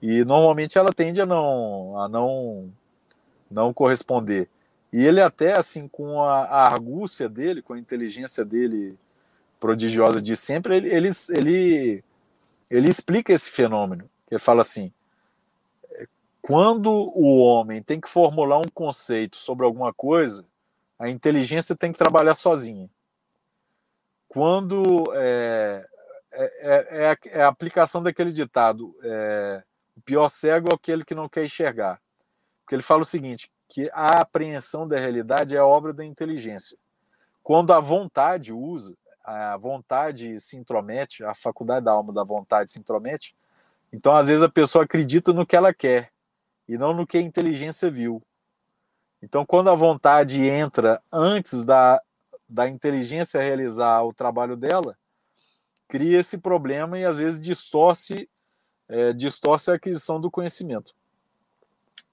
E normalmente ela tende a não, a não, não corresponder. E ele até, assim, com a, a argúcia dele, com a inteligência dele prodigiosa de sempre, ele, ele, ele, ele explica esse fenômeno. Ele fala assim, quando o homem tem que formular um conceito sobre alguma coisa, a inteligência tem que trabalhar sozinha. Quando é, é, é, é a aplicação daquele ditado, é, o pior cego é aquele que não quer enxergar. Porque ele fala o seguinte, que a apreensão da realidade é obra da inteligência. Quando a vontade usa, a vontade se intromete, a faculdade da alma da vontade se intromete, então às vezes a pessoa acredita no que ela quer e não no que a inteligência viu. Então quando a vontade entra antes da, da inteligência realizar o trabalho dela, cria esse problema e às vezes distorce, é, distorce a aquisição do conhecimento.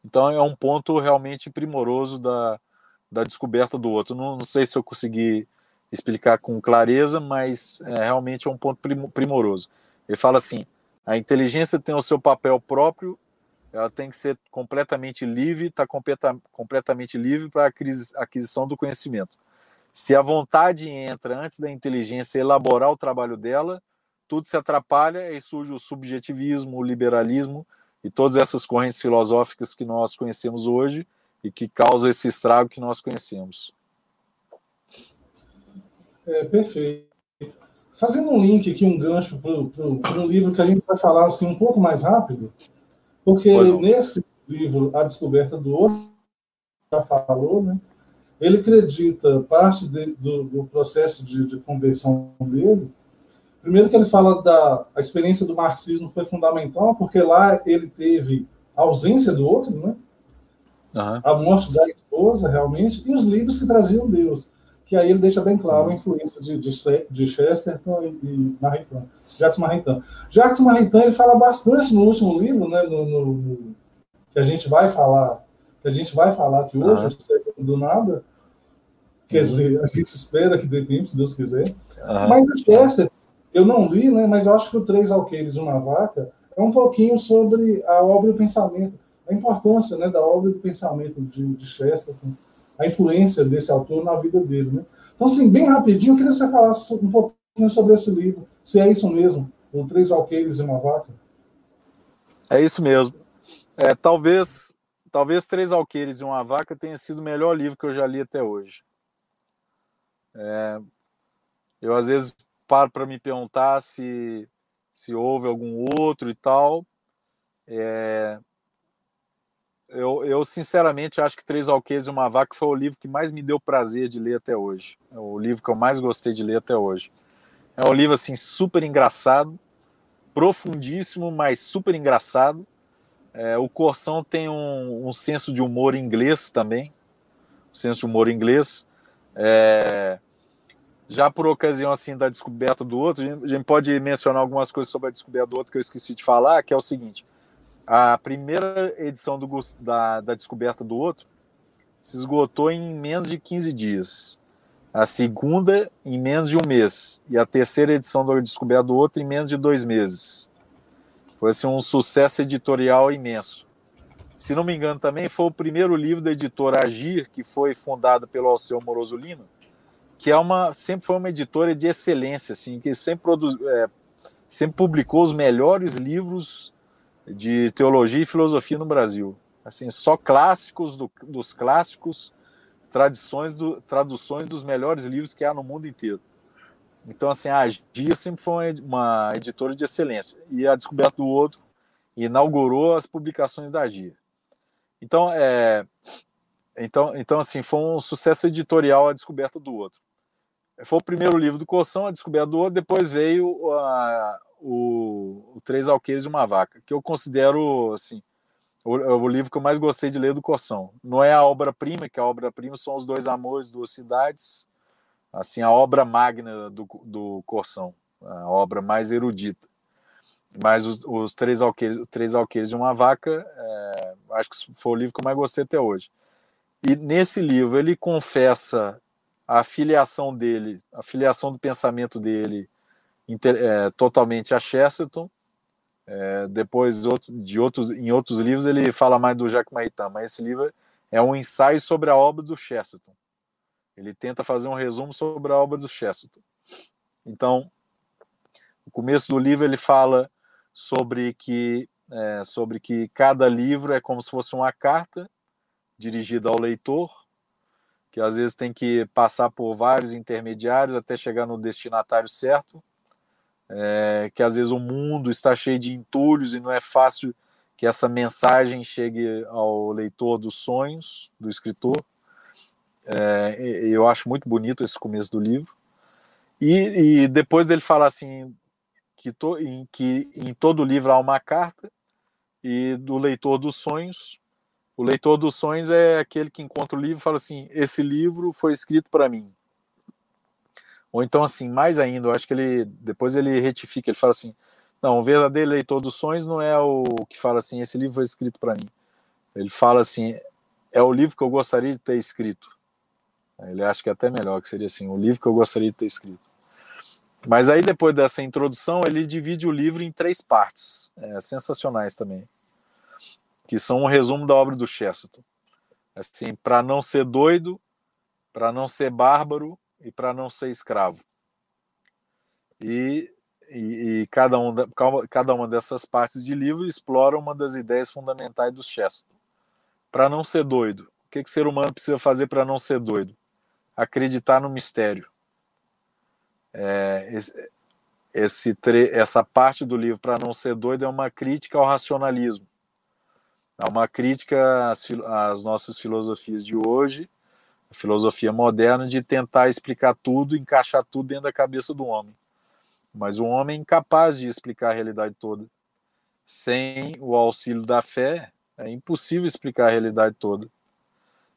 Então é um ponto realmente primoroso da, da descoberta do outro. Não, não sei se eu consegui explicar com clareza, mas é, realmente é um ponto primoroso. Ele fala assim: a inteligência tem o seu papel próprio, ela tem que ser completamente livre, está completa, completamente livre para a aquisição do conhecimento. Se a vontade entra antes da inteligência elaborar o trabalho dela, tudo se atrapalha e surge o subjetivismo, o liberalismo, e todas essas correntes filosóficas que nós conhecemos hoje e que causam esse estrago que nós conhecemos. É, perfeito. Fazendo um link aqui, um gancho para um livro que a gente vai falar assim, um pouco mais rápido, porque nesse livro, A Descoberta do Outro, já falou, né? ele acredita parte de, do, do, processo de, de conversão dele Primeiro que ele fala da a experiência do marxismo foi fundamental, porque lá ele teve a ausência do outro, né? Uhum. A morte da esposa, realmente, e os livros que traziam Deus. que aí ele deixa bem claro a influência de, de, de Chesterton e, e Maritain, Jacques Maritain. Jacques Maritain ele fala bastante no último livro, né, no, no, que a gente vai falar, que a gente vai falar aqui hoje, ah. do nada, quer dizer, a gente espera que dê tempo, se Deus quiser. Ah. Mas o Chesterton, eu não li, né, mas eu acho que o Três Alqueires e uma Vaca é um pouquinho sobre a obra e o pensamento, a importância né, da obra e do pensamento de, de Chesterton a influência desse autor na vida dele. Né? Então, assim, bem rapidinho, eu queria que você falasse um pouquinho sobre esse livro, se é isso mesmo, o Três Alqueires e uma Vaca. É isso mesmo. É, talvez, talvez Três Alqueires e uma Vaca tenha sido o melhor livro que eu já li até hoje. É, eu, às vezes, paro para me perguntar se, se houve algum outro e tal. É, eu, eu, sinceramente acho que Três Alqueires e uma Vaca foi o livro que mais me deu prazer de ler até hoje. É o livro que eu mais gostei de ler até hoje. É um livro assim super engraçado, profundíssimo, mas super engraçado. É, o Corsão tem um, um, senso de humor inglês também, um senso de humor inglês. É, já por ocasião assim da descoberta do outro, a gente pode mencionar algumas coisas sobre a descoberta do outro que eu esqueci de falar, que é o seguinte: a primeira edição do, da, da Descoberta do Outro se esgotou em menos de 15 dias. A segunda, em menos de um mês. E a terceira edição do Descoberta do Outro, em menos de dois meses. Foi assim, um sucesso editorial imenso. Se não me engano, também foi o primeiro livro da editora Agir, que foi fundada pelo Alceu Moroso que é uma, sempre foi uma editora de excelência, assim, que sempre, é, sempre publicou os melhores livros de teologia e filosofia no Brasil. Assim, só clássicos do, dos clássicos, do, traduções dos melhores livros que há no mundo inteiro. Então, assim, a Gia sempre foi uma editora de excelência. E a Descoberta do Outro inaugurou as publicações da Gia. Então, é, então, então, assim, foi um sucesso editorial a Descoberta do Outro. Foi o primeiro livro do Coção, a Descoberta do Outro, depois veio a, o, o Três Alqueires e uma Vaca, que eu considero assim o, o, livro que eu mais gostei de ler do Coção. Não é a obra-prima, que a obra-prima são Os Dois Amores, Duas Cidades, assim, a obra magna do, do Coção, a obra mais erudita. Mas os, os Três Alqueires, Três Alqueires e uma Vaca, é, acho que foi o livro que eu mais gostei até hoje. E nesse livro ele confessa a filiação dele, a filiação do pensamento dele é, totalmente a Chesterton. É, depois outro, de outros, em outros livros ele fala mais do Jacques Maritain, mas esse livro é um ensaio sobre a obra do Chesterton. Ele tenta fazer um resumo sobre a obra do Chesterton. Então, no começo do livro ele fala sobre que é, sobre que cada livro é como se fosse uma carta dirigida ao leitor, que às vezes tem que passar por vários intermediários até chegar no destinatário certo é, que às vezes o mundo está cheio de entulhos e não é fácil que essa mensagem chegue ao leitor dos sonhos do escritor. É, eu acho muito bonito esse começo do livro. E, e depois dele falar assim que, to, em, que em todo livro há uma carta e do leitor dos sonhos. O leitor dos sonhos é aquele que encontra o livro e fala assim: esse livro foi escrito para mim. Ou então, assim, mais ainda, eu acho que ele depois ele retifica, ele fala assim: não, o verdadeiro leitor dos sonhos não é o que fala assim, esse livro foi escrito para mim. Ele fala assim: é o livro que eu gostaria de ter escrito. Ele acha que é até melhor, que seria assim: o livro que eu gostaria de ter escrito. Mas aí, depois dessa introdução, ele divide o livro em três partes, é, sensacionais também, que são um resumo da obra do Chesterton. Assim, para não ser doido, para não ser bárbaro e para não ser escravo. E, e, e, cada, um, cada uma dessas partes de livro explora uma das ideias fundamentais do Chesterton. Para não ser doido. O que, que o ser humano precisa fazer para não ser doido? Acreditar no mistério. É, esse, esse, essa parte do livro, para não ser doido, é uma crítica ao racionalismo. É uma crítica às, às nossas filosofias de hoje filosofia moderna de tentar explicar tudo, encaixar tudo dentro da cabeça do homem. Mas o homem é incapaz de explicar a realidade toda. Sem o auxílio da fé, é impossível explicar a realidade toda.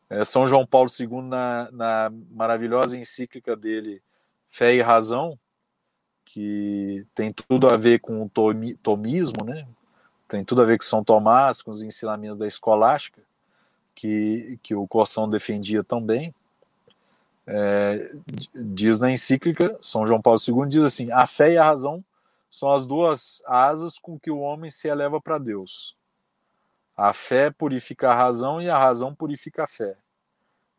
É, São João Paulo II, na, na maravilhosa encíclica dele, Fé e Razão, que tem tudo a ver com o tomismo, né? tem tudo a ver com São Tomás, com os ensinamentos da escolástica, que, que o Corsão defendia também. É, diz na encíclica, São João Paulo II diz assim: a fé e a razão são as duas asas com que o homem se eleva para Deus. A fé purifica a razão e a razão purifica a fé.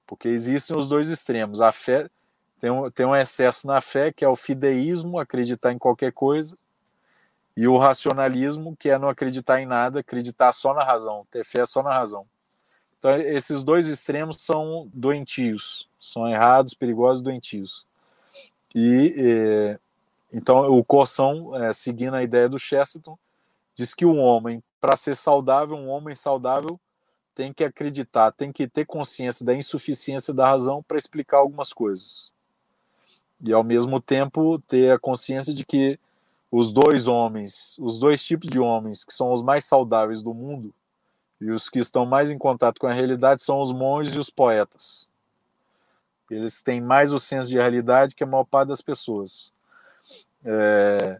Porque existem os dois extremos. A fé tem um, tem um excesso na fé, que é o fideísmo, acreditar em qualquer coisa, e o racionalismo, que é não acreditar em nada, acreditar só na razão, ter fé só na razão. Então, esses dois extremos são doentios, são errados, perigosos, doentios. E é, então o Corção, é, seguindo a ideia do Chesterton, diz que um homem, para ser saudável, um homem saudável tem que acreditar, tem que ter consciência da insuficiência da razão para explicar algumas coisas. E ao mesmo tempo ter a consciência de que os dois homens, os dois tipos de homens que são os mais saudáveis do mundo e os que estão mais em contato com a realidade são os monges e os poetas. Eles têm mais o senso de realidade que a maior parte das pessoas. É,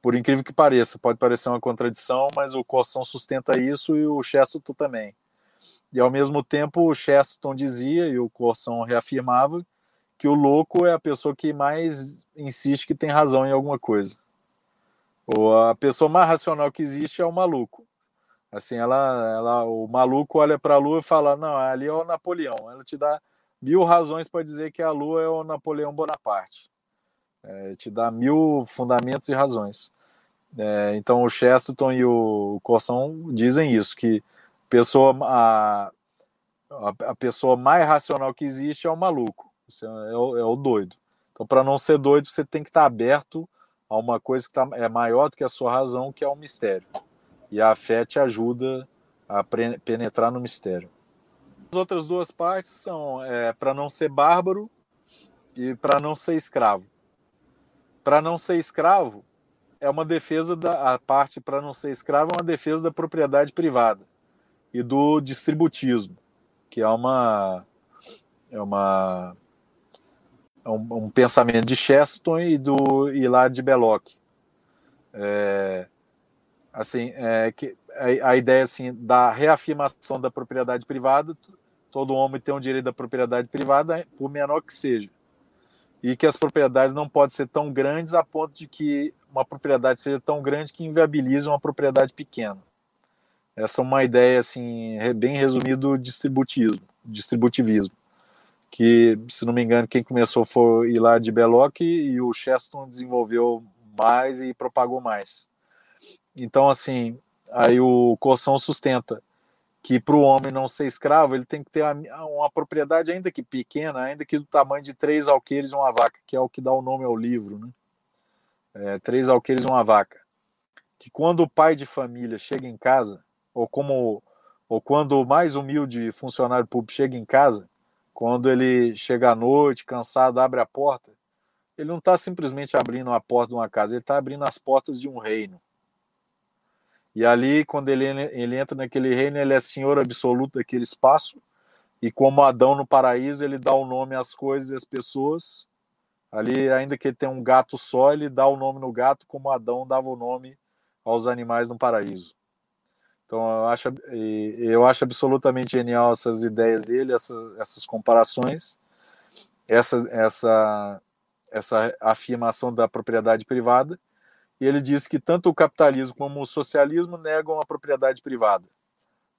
por incrível que pareça, pode parecer uma contradição, mas o Corsão sustenta isso e o Chesterton também. E ao mesmo tempo, o Chesterton dizia e o Corsão reafirmava que o louco é a pessoa que mais insiste que tem razão em alguma coisa. Ou a pessoa mais racional que existe é o maluco. Assim, ela, ela o maluco olha para a lua e fala: Não, ali é o Napoleão. Ela te dá mil razões para dizer que a lua é o Napoleão Bonaparte. É, te dá mil fundamentos e razões. É, então o Chesterton e o Corson dizem isso, que pessoa, a, a, pessoa mais racional que existe é o maluco, é, é, o, é o doido. Então, para não ser doido, você tem que estar tá aberto a uma coisa que tá, é maior do que a sua razão, que é o mistério. E a fé te ajuda a penetrar no mistério. As outras duas partes são é, para não ser bárbaro e para não ser escravo para não ser escravo é uma defesa da a parte para não ser escravo é uma defesa da propriedade privada e do distributismo, que é uma é uma é um, um pensamento de Chesterton e do Hilário de Belloc. É, assim, é, que a, a, ideia assim da reafirmação da propriedade privada, todo homem tem o um direito da propriedade privada, por menor que seja e que as propriedades não podem ser tão grandes a ponto de que uma propriedade seja tão grande que inviabilize uma propriedade pequena. Essa é uma ideia assim bem resumida do distributivismo, que se não me engano quem começou foi Hilário de Belloc e o Cheston desenvolveu mais e propagou mais. Então assim, aí o Coção sustenta que para o homem não ser escravo, ele tem que ter uma propriedade, ainda que pequena, ainda que do tamanho de três alqueires e uma vaca, que é o que dá o nome ao livro. Né? É, três alqueires e uma vaca. Que quando o pai de família chega em casa, ou como ou quando o mais humilde funcionário público chega em casa, quando ele chega à noite, cansado, abre a porta, ele não está simplesmente abrindo a porta de uma casa, ele está abrindo as portas de um reino. E ali, quando ele, ele entra naquele reino, ele é senhor absoluto daquele espaço. E como Adão no paraíso, ele dá o nome às coisas e às pessoas. Ali, ainda que ele tenha um gato só, ele dá o nome no gato, como Adão dava o nome aos animais no paraíso. Então, eu acho, eu acho absolutamente genial essas ideias dele, essa, essas comparações, essa, essa, essa afirmação da propriedade privada e ele diz que tanto o capitalismo como o socialismo negam a propriedade privada.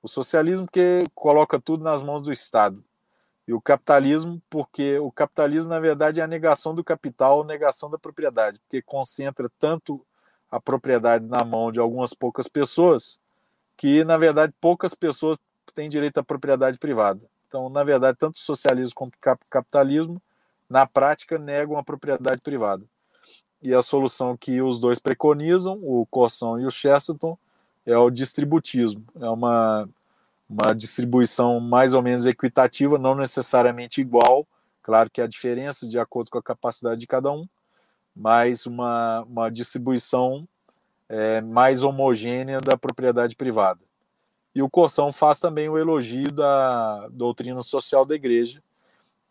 O socialismo que coloca tudo nas mãos do Estado. E o capitalismo, porque o capitalismo, na verdade, é a negação do capital, a negação da propriedade, porque concentra tanto a propriedade na mão de algumas poucas pessoas, que, na verdade, poucas pessoas têm direito à propriedade privada. Então, na verdade, tanto o socialismo como o capitalismo, na prática, negam a propriedade privada e a solução que os dois preconizam, o Corson e o Chesterton, é o distributismo. É uma, uma distribuição mais ou menos equitativa, não necessariamente igual, claro que há diferença de acordo com a capacidade de cada um, mas uma, uma distribuição é, mais homogênea da propriedade privada. E o Corsão faz também o elogio da doutrina social da igreja,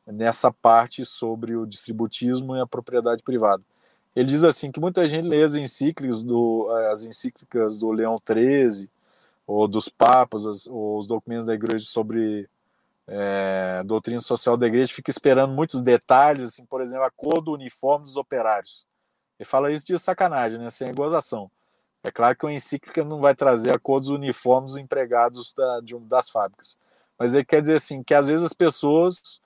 nessa parte sobre o distributismo e a propriedade privada. Ele diz assim que muita gente lê as encíclicas do, as encíclicas do Leão XIII, ou dos papas, as, ou os documentos da igreja sobre é, doutrina social da igreja, fica esperando muitos detalhes, assim, por exemplo, a cor do uniforme dos operários. Ele fala isso de sacanagem, né, sem gozação. É claro que a encíclica não vai trazer a cor dos uniformes dos empregados da, de, das fábricas. Mas ele quer dizer assim, que às vezes as pessoas,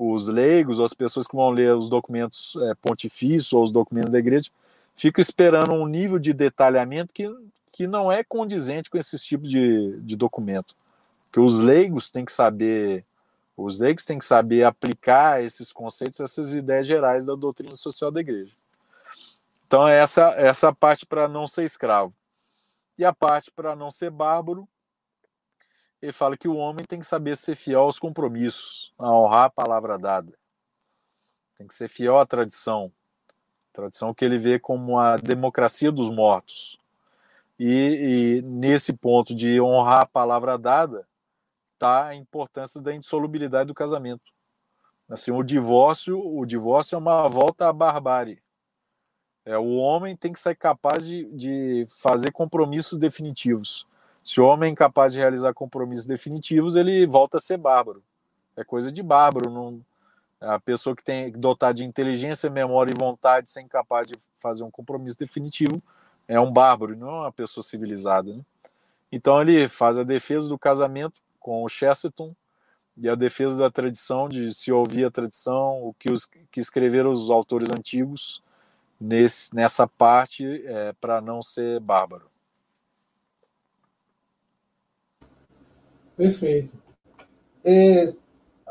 os leigos, ou as pessoas que vão ler os documentos é, pontifícios ou os documentos da igreja, ficam esperando um nível de detalhamento que, que não é condizente com esses tipos de, de documento que os leigos têm que saber, os leigos têm que saber aplicar esses conceitos, essas ideias gerais da doutrina social da igreja. Então essa essa parte para não ser escravo. E a parte para não ser bárbaro, ele fala que o homem tem que saber ser fiel aos compromissos, a honrar a palavra dada. Tem que ser fiel à tradição. Tradição que ele vê como a democracia dos mortos. E, e, nesse ponto de honrar a palavra dada, está a importância da indissolubilidade do casamento. Assim, o divórcio, o divórcio é uma volta à barbárie. É, o homem tem que ser capaz de, de fazer compromissos definitivos. Se o homem é incapaz de realizar compromissos definitivos, ele volta a ser bárbaro. É coisa de bárbaro. Não, a pessoa que tem dotar de inteligência, memória e vontade, ser incapaz de fazer um compromisso definitivo, é um bárbaro, não é uma pessoa civilizada. Né? Então ele faz a defesa do casamento com o Chesterton e a defesa da tradição, de se ouvir a tradição, o que, os, que escreveram os autores antigos nesse, nessa parte é, para não ser bárbaro. Perfeito. É,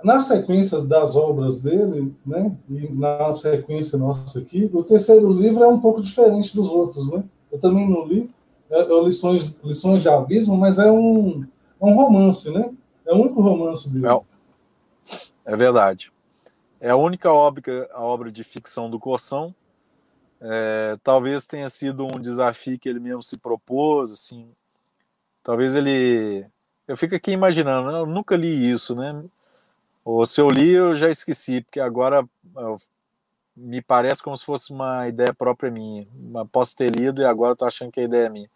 na sequência das obras dele, né, e na sequência nossa aqui, o terceiro livro é um pouco diferente dos outros, né? Eu também não li, é, é lições, lições de abismo, mas é um, é um romance, né? É o único romance dele. É, é verdade. É a única obra, a obra de ficção do Corsão. É, talvez tenha sido um desafio que ele mesmo se propôs, assim. Talvez ele. Eu fico aqui imaginando, eu nunca li isso, né? Ou se eu li, eu já esqueci, porque agora me parece como se fosse uma ideia própria minha. Posso ter lido e agora estou achando que a ideia é minha.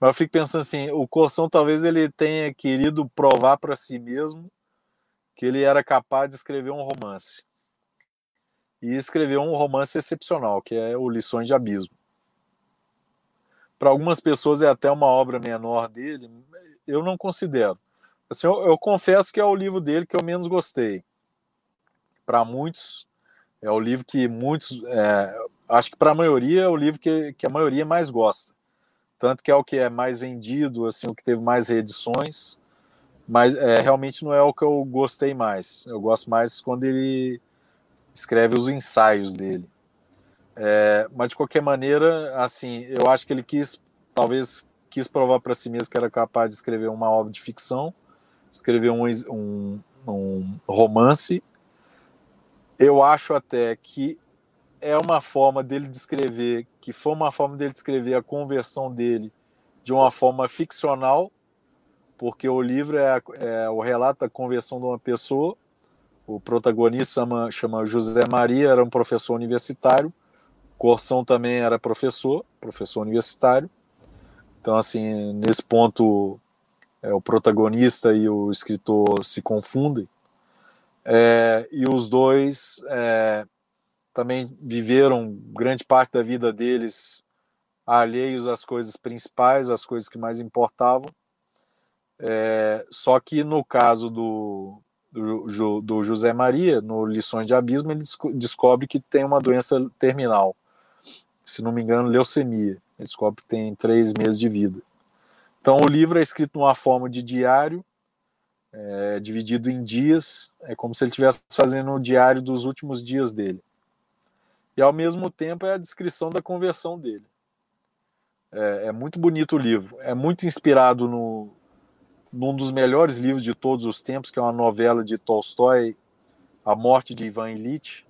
Mas eu fico pensando assim, o Corsão talvez ele tenha querido provar para si mesmo que ele era capaz de escrever um romance. E escreveu um romance excepcional, que é o Lições de Abismo. Para algumas pessoas é até uma obra menor dele, eu não considero. Assim, eu, eu confesso que é o livro dele que eu menos gostei. Para muitos, é o livro que muitos, é, acho que para a maioria é o livro que, que a maioria mais gosta tanto que é o que é mais vendido, assim, o que teve mais reedições, mas é, realmente não é o que eu gostei mais. Eu gosto mais quando ele escreve os ensaios dele. É, mas de qualquer maneira, assim, eu acho que ele quis, talvez quis provar para si mesmo que era capaz de escrever uma obra de ficção, escrever um, um, um romance. Eu acho até que é uma forma dele descrever, que foi uma forma dele descrever a conversão dele de uma forma ficcional, porque o livro é, é o relato da conversão de uma pessoa. O protagonista chama, chama José Maria, era um professor universitário. Corsão também era professor, professor universitário. Então, assim, nesse ponto, é, o protagonista e o escritor se confundem. É, e os dois é, também viveram grande parte da vida deles alheios às coisas principais, às coisas que mais importavam. É, só que no caso do, do, do, José Maria, no Lições de Abismo, ele descobre que tem uma doença terminal. Se não me engano, leucemia. Descobre que tem três meses de vida. Então o livro é escrito numa forma de diário, é, dividido em dias. É como se ele estivesse fazendo o diário dos últimos dias dele e ao mesmo tempo é a descrição da conversão dele. É, é muito bonito o livro, é muito inspirado no, num dos melhores livros de todos os tempos, que é uma novela de Tolstói, A Morte de Ivan Illich.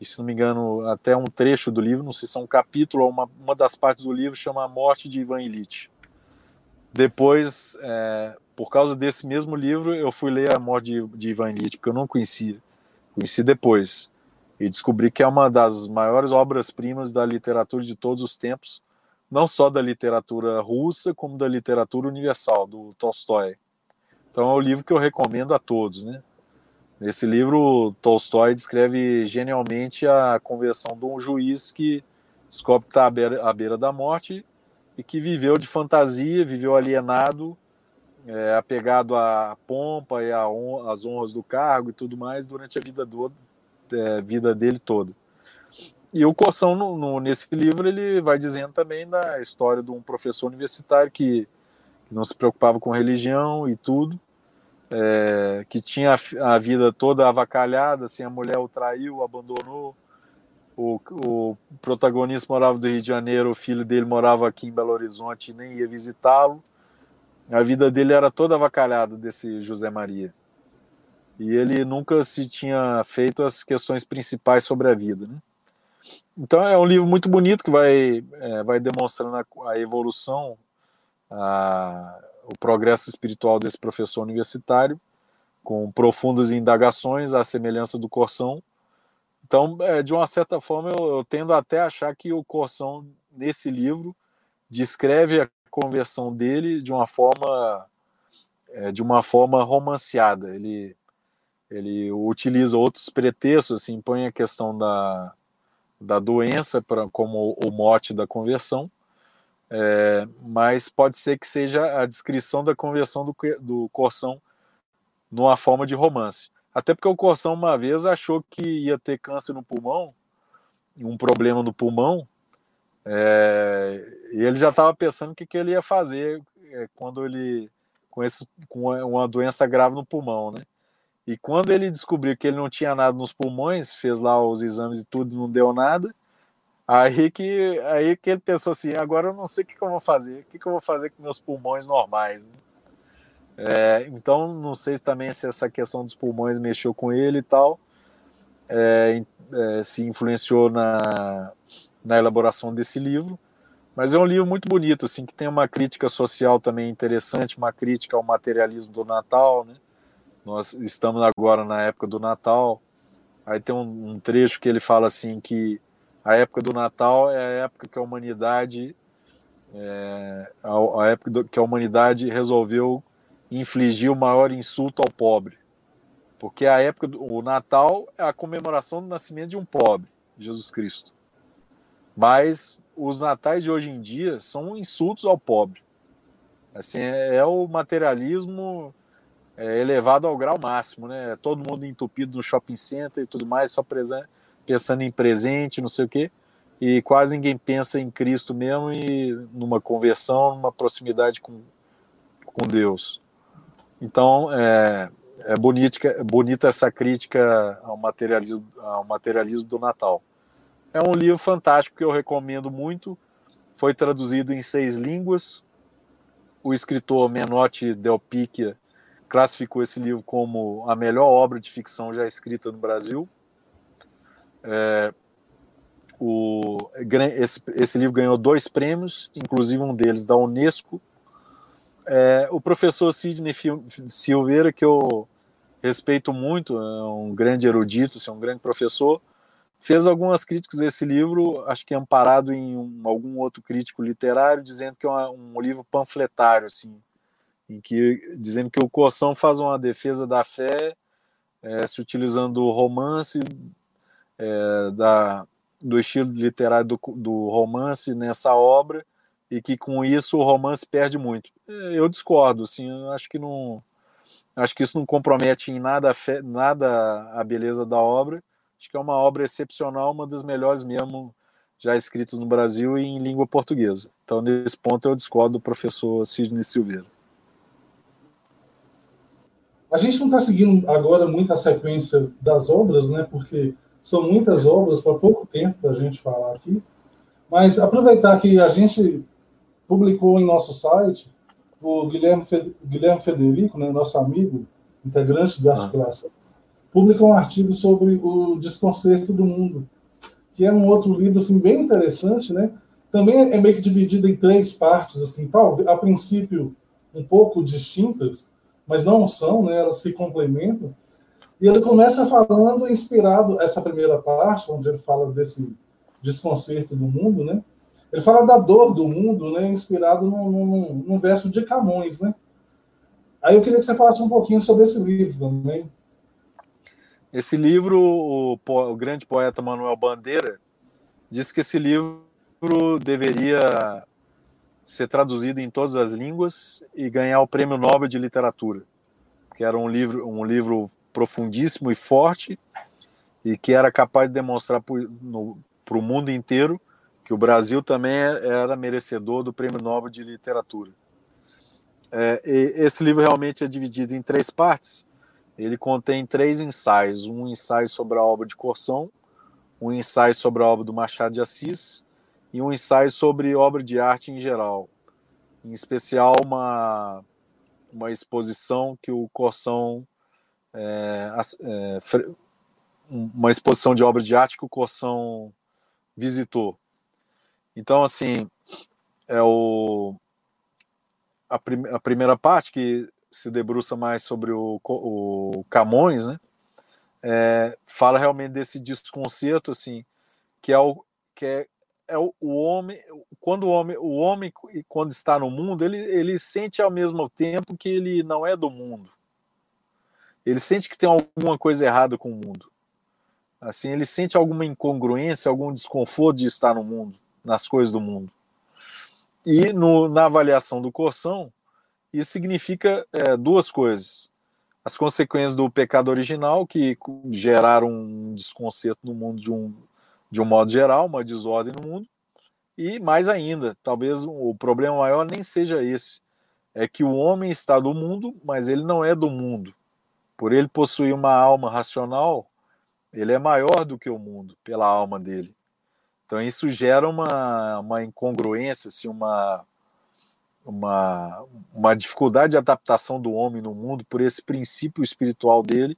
E, se não me engano, até um trecho do livro, não sei se é um capítulo ou uma, uma das partes do livro, chama A Morte de Ivan Illich. Depois, é, por causa desse mesmo livro, eu fui ler A Morte de, de Ivan Illich, porque eu não conhecia. Conheci depois. E descobri que é uma das maiores obras-primas da literatura de todos os tempos, não só da literatura russa, como da literatura universal, do Tolstói. Então é um livro que eu recomendo a todos, né? Nesse livro, Tolstói descreve genialmente a conversão de um juiz que descobre que está à beira, à beira da morte e que viveu de fantasia, viveu alienado, é, apegado à pompa e às honras do cargo e tudo mais durante a vida, do, é, vida dele toda. E o Corsão, no, no, nesse livro, ele vai dizendo também da história de um professor universitário que, que não se preocupava com religião e tudo, é, que tinha a, vida toda avacalhada, assim, a mulher o traiu, abandonou, o, o protagonista morava do Rio de Janeiro, o filho dele morava aqui em Belo Horizonte e nem ia visitá-lo. A vida dele era toda avacalhada desse José Maria. E ele nunca se tinha feito as questões principais sobre a vida, né? Então é um livro muito bonito que vai, é, vai demonstrando a, a evolução, a, o progresso espiritual desse professor universitário, com profundas indagações à semelhança do Corsão, então, é, de uma certa forma, eu, eu, tendo até a achar que o Corsão, nesse livro, descreve a conversão dele de uma forma é, de uma forma romanceada. Ele, ele utiliza outros pretextos, assim, põe a questão da, da doença pra, como o mote da conversão, é, mas pode ser que seja a descrição da conversão do, do Corsão numa forma de romance. Até porque o Corsão uma vez achou que ia ter câncer no pulmão, um problema no pulmão, é, e ele já estava pensando o que, que ele ia fazer é, quando ele com, esse, com uma doença grave no pulmão, né? E quando ele descobriu que ele não tinha nada nos pulmões, fez lá os exames e tudo, não deu nada. Aí que, aí que ele pensou assim: agora eu não sei o que, que eu vou fazer, o que, que eu vou fazer com meus pulmões normais. Né? É, então, não sei também se essa questão dos pulmões mexeu com ele e tal, é, é, se influenciou na, na elaboração desse livro. Mas é um livro muito bonito, assim, que tem uma crítica social também interessante, uma crítica ao materialismo do Natal, né? Nós estamos agora na época do Natal. Aí tem um, um trecho que ele fala assim que a época do Natal é a época que a humanidade é, a, a época do, que a humanidade resolveu infligir o maior insulto ao pobre. Porque a época do o Natal é a comemoração do nascimento de um pobre, Jesus Cristo. Mas os natais de hoje em dia são insultos ao pobre. Assim, é, é o materialismo é, elevado ao grau máximo, né? Todo mundo entupido no shopping center e tudo mais, só pensando em presente, não sei o quê. E quase ninguém pensa em Cristo mesmo e numa conversão, numa proximidade com, com Deus. Então, é, é bonita, bonita essa crítica ao materialismo, ao materialismo do Natal. É um livro fantástico que eu recomendo muito. Foi traduzido em seis línguas. O escritor Menotti Del Picchia classificou esse livro como a melhor obra de ficção já escrita no Brasil. É, o, esse, esse livro ganhou dois prêmios, inclusive um deles da Unesco, é, o professor Sidney Silveira, que eu respeito muito, é um grande erudito, assim, um grande professor, fez algumas críticas a esse livro, acho que amparado em um, algum outro crítico literário, dizendo que é um, livro panfletário, assim, em que dizendo que o Coção faz uma defesa da fé, é, se utilizando do romance, é, da, do estilo literário do, do romance nessa obra, e que com isso o romance perde muito. É, eu discordo, assim, eu acho que não acho que isso não compromete em nada a, fe, nada a beleza da obra. Acho que é uma obra excepcional, uma das melhores mesmo já escritas no Brasil e em língua portuguesa. Então, nesse ponto, eu discordo do professor Sidney Silveira. A gente não está seguindo agora muito a sequência das obras, né? Porque são muitas obras para pouco tempo para a gente falar aqui. Mas aproveitar que a gente publicou em nosso site o Guilherme, Guilherme Federico, né, nosso amigo, integrante da articulação, publicou um artigo sobre o desconcerto do mundo, que é um outro livro assim, bem interessante, né? Também é meio que dividido em três partes, assim, talvez a princípio um pouco distintas, mas não são, né? Elas se complementam. E ele começa falando inspirado essa primeira parte, onde ele fala desse desconcerto do mundo, né? Ele fala da dor do mundo, né? Inspirado num, num, num verso de Camões, né? Aí eu queria que você falasse um pouquinho sobre esse livro também. Esse livro, o, o grande poeta Manuel Bandeira disse que esse livro deveria ser traduzido em todas as línguas e ganhar o Prêmio Nobel de Literatura, que era um livro, um livro profundíssimo e forte e que era capaz de demonstrar para o mundo inteiro que o Brasil também era merecedor do Prêmio Nobel de Literatura. É, esse livro realmente é dividido em três partes. Ele contém três ensaios: um ensaio sobre a obra de Corção, um ensaio sobre a obra do Machado de Assis e um ensaio sobre obra de arte em geral. Em especial, uma, uma exposição que o Corção. É, é, uma exposição de obras de arte que o Corção visitou. Então, assim, é o, a, prim, a primeira parte, que se debruça mais sobre o, o Camões, né? É, fala realmente desse desconcerto, assim, que é o que é, é o, o, homem, quando o homem, o homem quando está no mundo, ele, ele sente ao mesmo tempo que ele não é do mundo. Ele sente que tem alguma coisa errada com o mundo. Assim, ele sente alguma incongruência, algum desconforto de estar no mundo, nas coisas do mundo. E no, na avaliação do Corção, isso significa é, duas coisas. As consequências do pecado original, que geraram um desconcerto no mundo de um, de um modo geral, uma desordem no mundo. E mais ainda, talvez o problema maior nem seja esse. É que o homem está do mundo, mas ele não é do mundo. Por ele possuir uma alma racional, ele é maior do que o mundo, pela alma dele. Então isso gera uma, uma incongruência, assim, uma, uma, uma dificuldade de adaptação do homem no mundo por esse princípio espiritual dele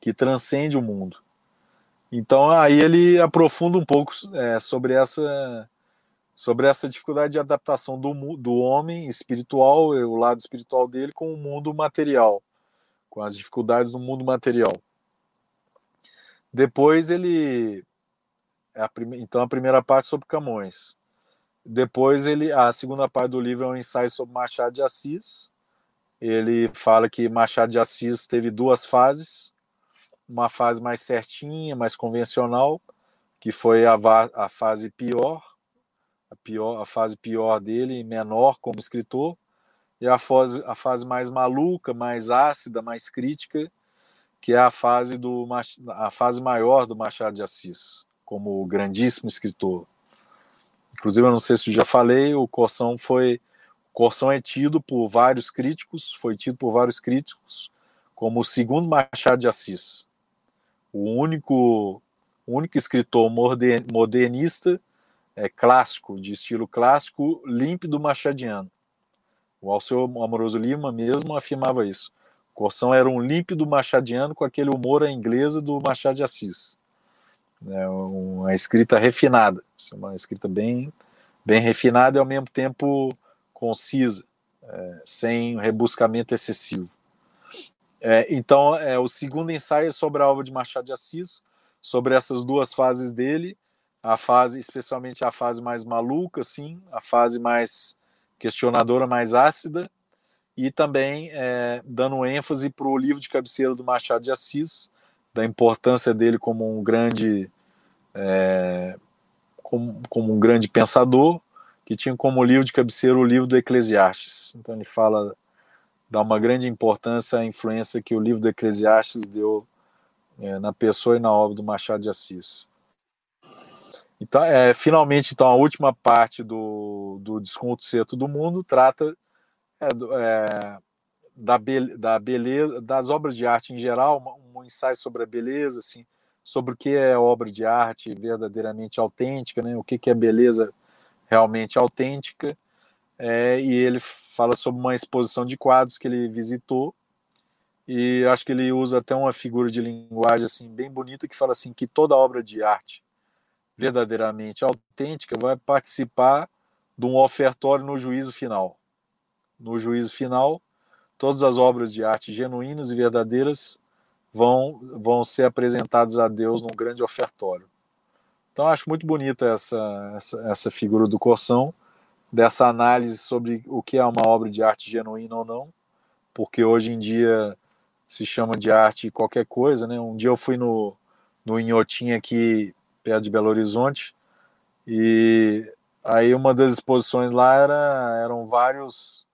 que transcende o mundo. Então aí ele aprofunda um pouco é, sobre essa sobre essa dificuldade de adaptação do, do homem espiritual, o lado espiritual dele, com o mundo material, com as dificuldades do mundo material. Depois ele é a prime... Então a primeira parte sobre Camões. Depois ele, a segunda parte do livro é um ensaio sobre Machado de Assis. Ele fala que Machado de Assis teve duas fases, uma fase mais certinha, mais convencional, que foi a, a fase pior, a pior, a fase pior dele, menor como escritor, e a fase, a fase mais maluca, mais ácida, mais crítica, que é a fase do a fase maior do Machado de Assis como grandíssimo escritor. Inclusive, eu não sei se eu já falei, o Corção foi. Corção é tido por vários críticos, foi tido por vários críticos como o segundo Machado de Assis. O único, único escritor modernista é, clássico, de estilo clássico, límpido machadiano. O Alceu Amoroso Lima mesmo afirmava isso. Corção era um límpido machadiano com aquele humor à inglesa do Machado de Assis né, uma escrita refinada, uma escrita bem, bem refinada e ao mesmo tempo concisa, é, sem rebuscamento excessivo. É, então, é, o segundo ensaio é sobre a obra de Machado de Assis, sobre essas duas fases dele, a fase, especialmente a fase mais maluca, assim, a fase mais questionadora, mais ácida, e também é, dando ênfase para o livro de cabeceira do Machado de Assis, da importância dele como um grande é, como, como, um grande pensador que tinha como livro de cabeceira o livro do Eclesiastes. Então ele fala dá uma grande importância à influência que o livro do Eclesiastes deu é, na pessoa e na obra do Machado de Assis. Então, é, finalmente, então, a última parte do, do Desconcerto do Mundo trata é, é, da, be da beleza, das obras de arte em geral, um, um ensaio sobre a beleza, assim, sobre o que é obra de arte verdadeiramente autêntica, né? o que, que é beleza realmente autêntica. É, e ele fala sobre uma exposição de quadros que ele visitou e acho que ele usa até uma figura de linguagem assim bem bonita que fala assim que toda obra de arte verdadeiramente autêntica vai participar de um ofertório no juízo final. no juízo final, todas as obras de arte genuínas e verdadeiras vão, vão ser apresentadas a Deus num grande ofertório. Então, acho muito bonita essa, essa, essa figura do Corção, dessa análise sobre o que é uma obra de arte genuína ou não, porque hoje em dia se chama de arte qualquer coisa, né? Um dia eu fui no, no Inhotim aqui, perto de Belo Horizonte, e aí uma das exposições lá era, eram vários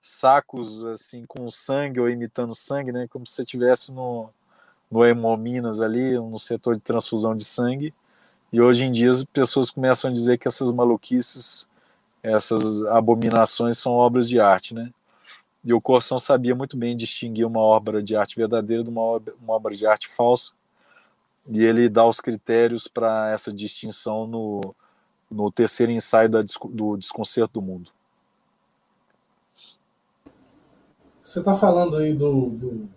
sacos assim com sangue ou imitando sangue, né? Como se você estivesse no, no Hemominas ali, no setor de transfusão de sangue. E hoje em dia as pessoas começam a dizer que essas maluquices, essas abominações são obras de arte, né? E o Corsão sabia muito bem distinguir uma obra de arte verdadeira de uma obra, uma obra de arte falsa. E ele dá os critérios para essa distinção no, no terceiro ensaio da, do Desconcerto do Mundo. Você está falando aí do, do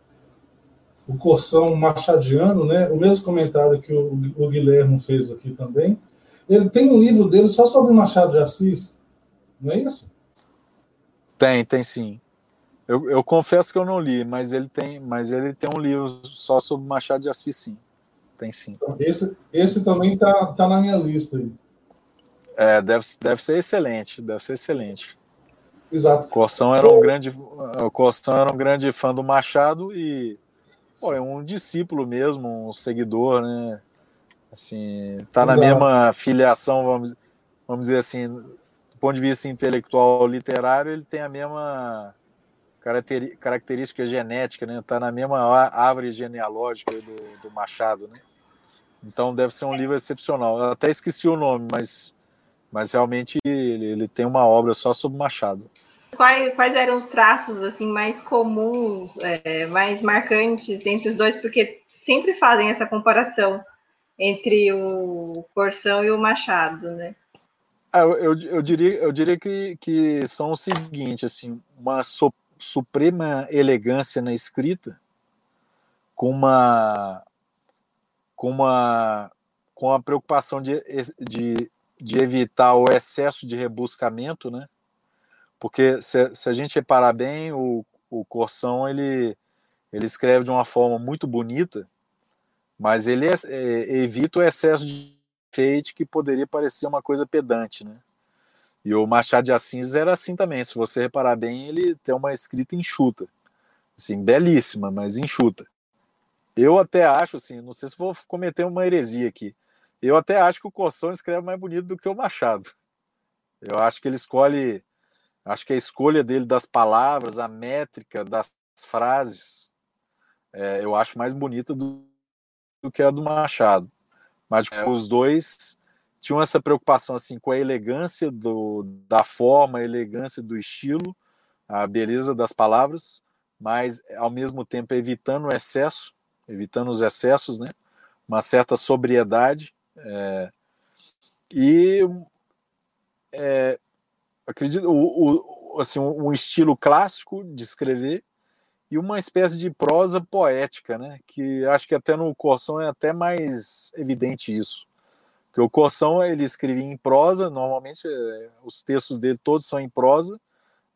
o Corsão Machadiano, né? O mesmo comentário que o, o Guilherme fez aqui também. Ele tem um livro dele só sobre Machado de Assis, não é isso? Tem, tem sim. Eu, eu, confesso que eu não li, mas ele tem, mas ele tem um livro só sobre Machado de Assis, sim. Tem sim. Então, esse, esse também tá, tá na minha lista aí. É, deve, deve ser excelente, deve ser excelente. Exato. O Corsão era um grande, o Corsão era um grande fã do Machado e pô, é um discípulo mesmo, um seguidor, né? Assim, tá na Exato. mesma filiação, vamos, vamos dizer assim, do ponto de vista intelectual literário, ele tem a mesma característica genética, né? Tá na mesma árvore genealógica do, do Machado, né? Então deve ser um livro excepcional. Eu até esqueci o nome, mas, mas realmente ele, ele tem uma obra só sobre Machado. Quais, quais eram os traços assim mais comuns, é, mais marcantes entre os dois? Porque sempre fazem essa comparação entre o Corsão e o Machado, né? Ah, eu, eu, eu, diria, eu diria que, que são o seguinte, assim, uma so, suprema elegância na escrita, com uma com uma com a preocupação de, de, de evitar o excesso de rebuscamento, né? Porque se, se a gente reparar bem, o, o Corção ele, ele escreve de uma forma muito bonita, mas ele é, é, evita o excesso de enfeite que poderia parecer uma coisa pedante, né? E o Machado de Assis era assim também. Se você reparar bem, ele tem uma escrita enxuta. Assim, belíssima, mas enxuta. Eu até acho, assim, não sei se vou cometer uma heresia aqui. Eu até acho que o Corsão escreve mais bonito do que o Machado. Eu acho que ele escolhe. Acho que a escolha dele das palavras, a métrica das frases, é, eu acho mais bonita do, do que a do Machado. Mas tipo, os dois tinham essa preocupação assim com a elegância do, da forma, a elegância do estilo, a beleza das palavras, mas ao mesmo tempo evitando o excesso, evitando os excessos, né? Uma certa sobriedade é, e é, acredito o, o, assim um estilo clássico de escrever e uma espécie de prosa poética, né? Que acho que até no Corção é até mais evidente isso. Porque o Coção ele escrevia em prosa, normalmente é, os textos dele todos são em prosa,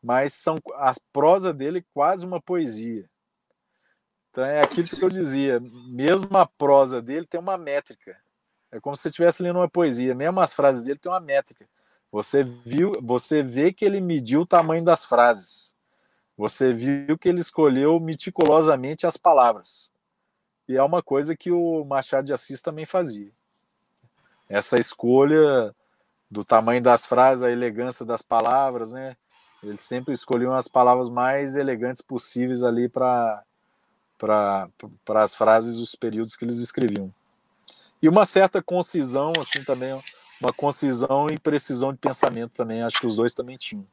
mas são a prosa dele quase uma poesia. Então é aquilo que eu dizia, mesmo a prosa dele tem uma métrica. É como se você estivesse lendo uma poesia, mesmo as frases dele tem uma métrica. Você viu, você vê que ele mediu o tamanho das frases. Você viu que ele escolheu meticulosamente as palavras. E é uma coisa que o Machado de Assis também fazia essa escolha do tamanho das frases, a elegância das palavras, né? Eles sempre escolhiam as palavras mais elegantes possíveis ali para para as frases, os períodos que eles escreviam. E uma certa concisão, assim, também, uma concisão e precisão de pensamento também, acho que os dois também tinham.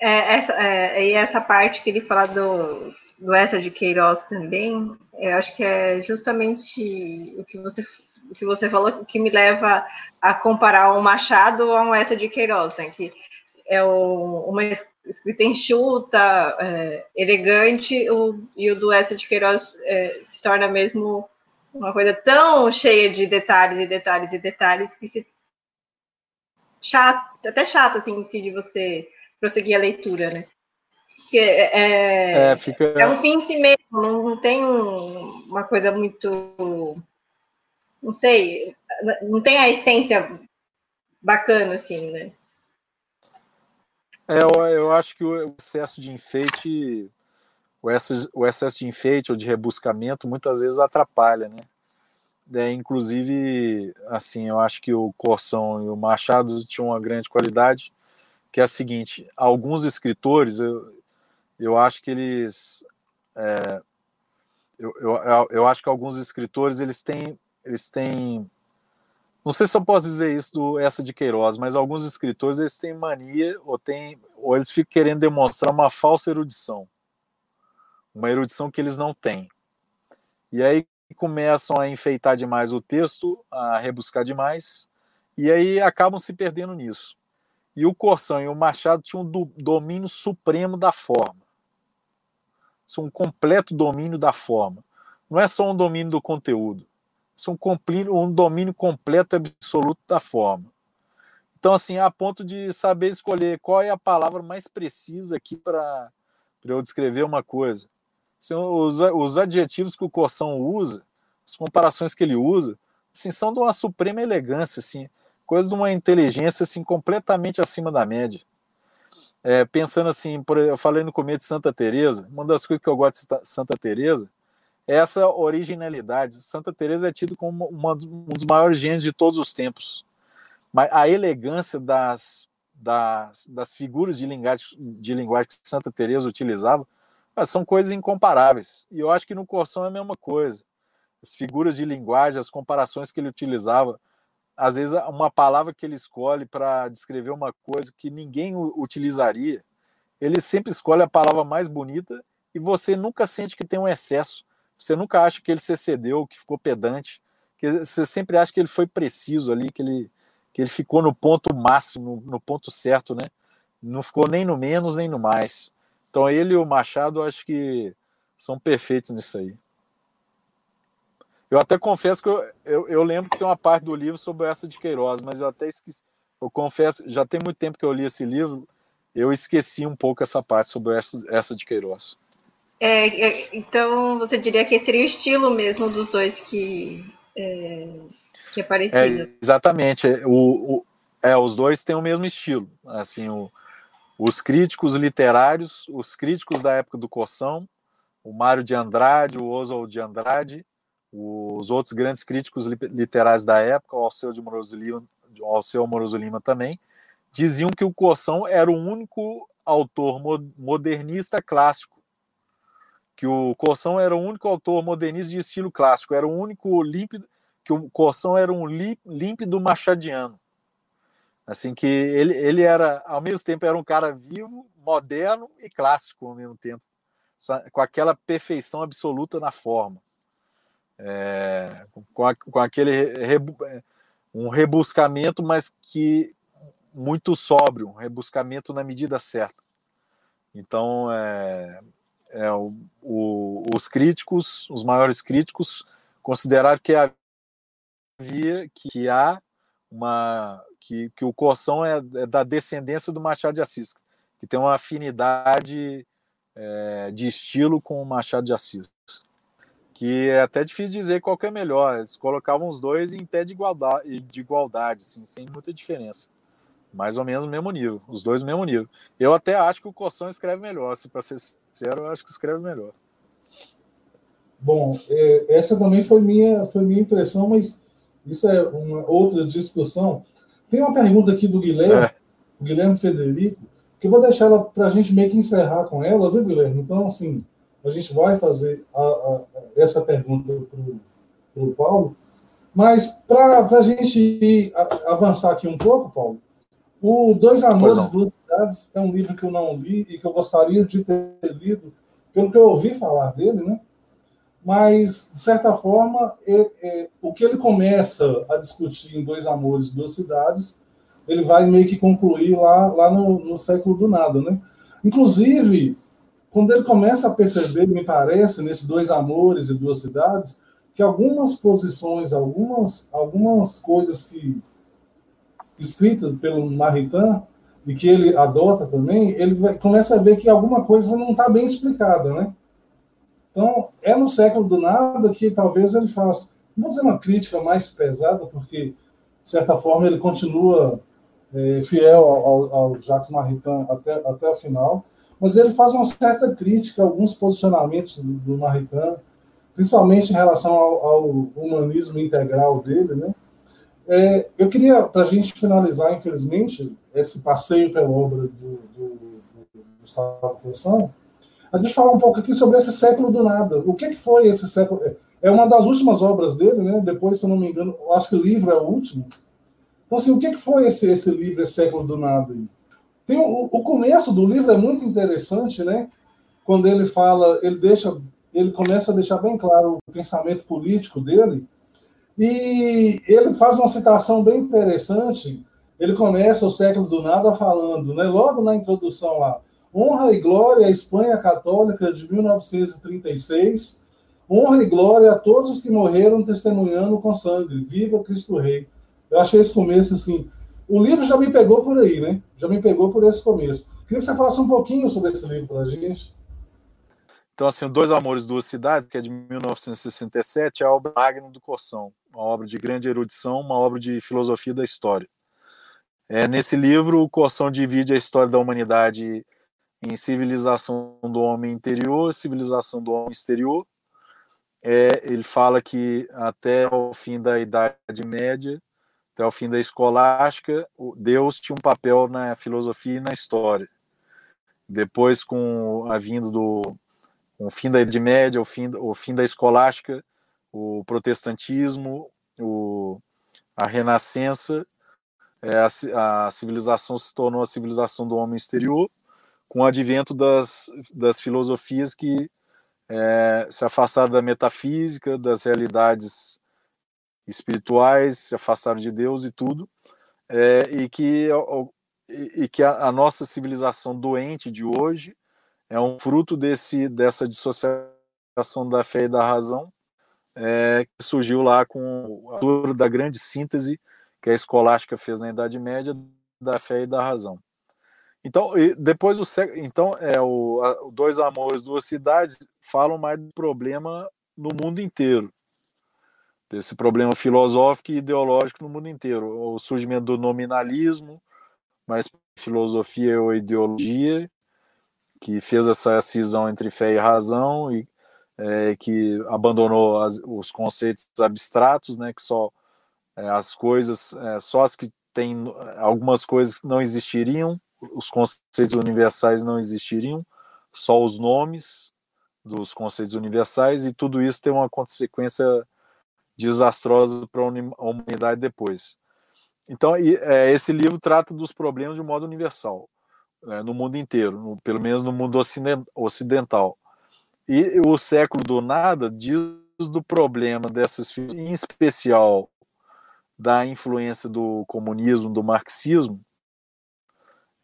É, essa, é, e essa parte que ele fala do, do essa de Queiroz também, eu acho que é justamente o que você que você falou que me leva a comparar um Machado a um essa de Queiroz, né? Que é o, uma escrita enxuta, é, elegante, o, e o do de Queiroz é, se torna mesmo uma coisa tão cheia de detalhes e detalhes e detalhes que se chato, até chato assim em si de você prosseguir a leitura, né? Porque é, é, fica... é um fim em si mesmo, não, não tem um, uma coisa muito. Não sei, não tem a essência bacana, assim, né? É, eu, eu acho que o excesso de enfeite, o excesso, o excesso de enfeite ou de rebuscamento muitas vezes atrapalha, né? É, inclusive, assim, eu acho que o Corção e o Machado tinham uma grande qualidade, que é a seguinte: alguns escritores, eu, eu acho que eles, é, eu, eu, eu acho que alguns escritores eles têm, eles têm, não sei se eu posso dizer isso do essa de Queiroz, mas alguns escritores eles têm mania ou têm, ou eles ficam querendo demonstrar uma falsa erudição, uma erudição que eles não têm. E aí começam a enfeitar demais o texto, a rebuscar demais, e aí acabam se perdendo nisso. E o Corção e o Machado tinham um domínio supremo da forma. São um completo domínio da forma. Não é só um domínio do conteúdo. São um, domínio completo e absoluto da forma. Então, assim, a ponto de saber escolher qual é a palavra mais precisa aqui para eu descrever uma coisa os, os adjetivos que o Corção usa, as comparações que ele usa, assim, são de uma suprema elegância, assim, coisa de uma inteligência assim, completamente acima da média. É, pensando assim, por, eu falei no começo de Santa Teresa, uma das coisas que eu gosto de Santa Teresa é essa originalidade. Santa Teresa é tido como uma, um dos maiores gênios de todos os tempos. Mas a elegância das, das, das figuras de linguagem, de linguagem que Santa Teresa utilizava mas são coisas incomparáveis. E eu acho que no Corção é a mesma coisa. As figuras de linguagem, as comparações que ele utilizava, às vezes uma palavra que ele escolhe para descrever uma coisa que ninguém utilizaria, ele sempre escolhe a palavra mais bonita e você nunca sente que tem um excesso. Você nunca acha que ele se excedeu, que ficou pedante. Que você sempre acha que ele foi preciso ali, que ele, que ele ficou no ponto máximo, no ponto certo, né? Não ficou nem no menos nem no mais. Então ele e o Machado acho que são perfeitos nisso aí. Eu até confesso que eu, eu, eu, lembro que tem uma parte do livro sobre essa de Queiroz, mas eu até esqueci. Eu confesso, já tem muito tempo que eu li esse livro, eu esqueci um pouco essa parte sobre essa, essa de Queiroz. É, é então você diria que seria o estilo mesmo dos dois que é, que é parecido. É, exatamente. O, o, é, os dois têm o mesmo estilo. Assim, o, os críticos literários, os críticos da época do Coção, o Mário de Andrade, o Oswald de Andrade, os outros grandes críticos literários da época, o Alceu de Moroso Lima, Alceu Moroso Lima também, diziam que o Coção era o único autor modernista clássico, que o Coção era o único autor modernista de estilo clássico, era o único límpido, que o Coção era um límpido machadiano. Assim que ele, ele era, ao mesmo tempo, era um cara vivo, moderno e clássico ao mesmo tempo, com aquela perfeição absoluta na forma. É, com, a, com aquele rebu, um rebuscamento, mas que muito sóbrio, um rebuscamento na medida certa. Então, é, é o, o, os críticos, os maiores críticos, consideraram que havia que há uma que, que o Corção é, é, da descendência do Machado de Assis, que tem uma afinidade é, de estilo com o Machado de Assis. Que é até difícil dizer qual é melhor. Eles colocavam os dois em pé de igualdade, de igualdade assim, sem muita diferença. Mais ou menos no mesmo nível, os dois no mesmo nível. Eu até acho que o Corção escreve melhor, se para ser sincero, eu acho que escreve melhor. Bom, é, essa também foi minha, foi minha impressão, mas isso é uma outra discussão. Tem uma pergunta aqui do Guilherme, é. Guilherme Federico, que eu vou deixar ela para a gente meio que encerrar com ela, viu, Guilherme? Então, assim, a gente vai fazer a, a, essa pergunta para o Paulo. Mas para a gente avançar aqui um pouco, Paulo, o Dois Amores, Duas Cidades é um livro que eu não li e que eu gostaria de ter lido, pelo que eu ouvi falar dele, né? mas, de certa forma, é, é, o que ele começa a discutir em Dois Amores, Duas Cidades, ele vai meio que concluir lá, lá no, no século do nada, né? Inclusive, quando ele começa a perceber, me parece, nesses Dois Amores e Duas Cidades, que algumas posições, algumas, algumas coisas que escritas pelo Maritain e que ele adota também, ele vai, começa a ver que alguma coisa não está bem explicada, né? Então, é no século do nada que talvez ele faça, não vou dizer uma crítica mais pesada, porque, de certa forma, ele continua é, fiel ao, ao, Jacques Maritain até, até o final, mas ele faz uma certa crítica a alguns posicionamentos do, do Maritain, principalmente em relação ao, ao humanismo integral dele, né? É, eu queria, para a gente finalizar, infelizmente, esse passeio pela obra do, do, do Gustavo Corsão, a gente falar um pouco aqui sobre esse século do nada. O que, que foi esse século? É uma das últimas obras dele, né? Depois, se eu não me engano, acho que o livro é o último. Então, assim, o que, que foi esse, esse livro, esse século do nada? Tem o, o começo do livro é muito interessante, né? Quando ele fala, ele deixa, ele começa a deixar bem claro o pensamento político dele e ele faz uma citação bem interessante. Ele começa o século do nada falando, né, logo na introdução lá, honra e glória à Espanha Católica de 1936, honra e glória a todos os que morreram testemunhando com sangue, viva Cristo Rei. Eu achei esse começo assim, o livro já me pegou por aí, né? Já me pegou por esse começo. Queria que você falasse um pouquinho sobre esse livro para a gente. Então, assim, Dois Amores, Duas Cidades, que é de 1967, é a obra magna do Corção, uma obra de grande erudição, uma obra de filosofia da história. É, nesse livro, o Corção divide a história da humanidade em civilização do homem interior civilização do homem exterior. É, ele fala que até o fim da Idade Média, até o fim da escolástica, Deus tinha um papel na filosofia e na história. Depois, com a vinda do o fim da Idade Média, o fim, o fim da escolástica, o protestantismo, o, a renascença, é, a, a, civilização se tornou a civilização do homem exterior, com o advento das, das filosofias que é, se afastaram da metafísica, das realidades espirituais, se afastaram de Deus e tudo, é, e que, e, e que a, a nossa civilização doente de hoje é um fruto desse, dessa dissociação da fé e da razão é, que surgiu lá com a altura da grande síntese que a escolástica fez na Idade Média da fé e da razão. Então, depois o então é o, a, dois amores, duas cidades falam mais do problema no mundo inteiro, desse problema filosófico e ideológico no mundo inteiro, o surgimento do nominalismo, mais filosofia ou ideologia, que fez essa cisão entre fé e razão e é, que abandonou as, os conceitos abstratos, né, que só é, as coisas, é, só as que têm algumas coisas não existiriam, os conceitos universais não existiriam, só os nomes dos conceitos universais e tudo isso tem uma consequência desastrosa para a humanidade depois. Então, é, esse livro trata dos problemas de um modo universal né, no mundo inteiro, no, pelo menos no mundo ocidental. E o século do nada diz do problema dessas, em especial da influência do comunismo, do marxismo,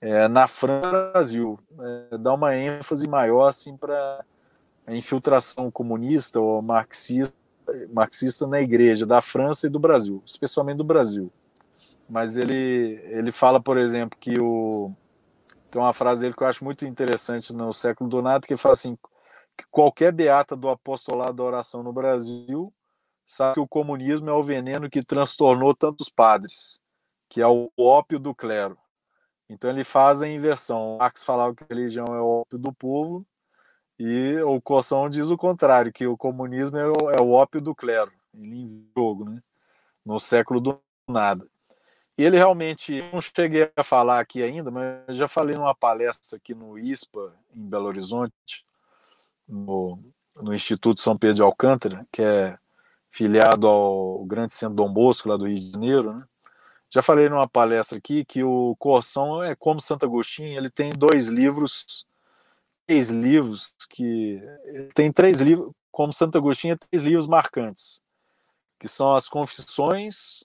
é, na França e no Brasil. É, dá uma ênfase maior assim, para a infiltração comunista ou marxista, marxista na igreja da França e do Brasil, especialmente do Brasil. Mas ele, ele fala, por exemplo, que o, tem uma frase dele que eu acho muito interessante no século do nada, que fala assim, que qualquer beata do apostolado da oração no Brasil sabe que o comunismo é o veneno que transtornou tantos padres, que é o ópio do clero. Então ele faz a inversão. Marx falava que a religião é o ópio do povo, e o Coção diz o contrário, que o comunismo é o, é o ópio do clero, em jogo, né? no século do nada. E ele realmente, não cheguei a falar aqui ainda, mas já falei numa palestra aqui no ISPA, em Belo Horizonte, no, no Instituto São Pedro de Alcântara, que é filiado ao Grande Centro Dom Bosco, lá do Rio de Janeiro, né? Já falei numa palestra aqui que o Corção é como Santo Agostinho, ele tem dois livros, três livros que tem três livros, como Santo Agostinho, três livros marcantes, que são as Confissões,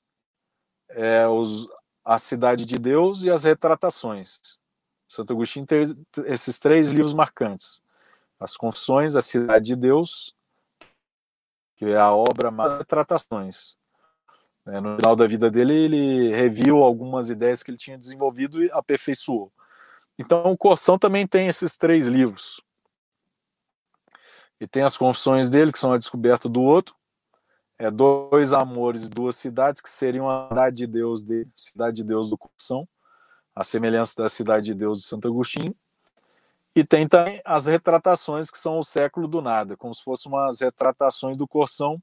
é, os, a Cidade de Deus e as Retratações. Santo Agostinho tem esses três livros marcantes: As Confissões, a Cidade de Deus, que é a obra mais Retratações. Né? No final da vida dele, ele reviu algumas ideias que ele tinha desenvolvido e aperfeiçoou. Então, o Corção também tem esses três livros. E tem as confissões dele, que são a descoberta do outro, é dois amores duas cidades, que seriam a cidade de Deus dele, cidade de Deus do Corção, a semelhança da cidade de Deus de Santo Agostinho. E tem também as retratações, que são o século do nada, como se fossem umas retratações do Corção,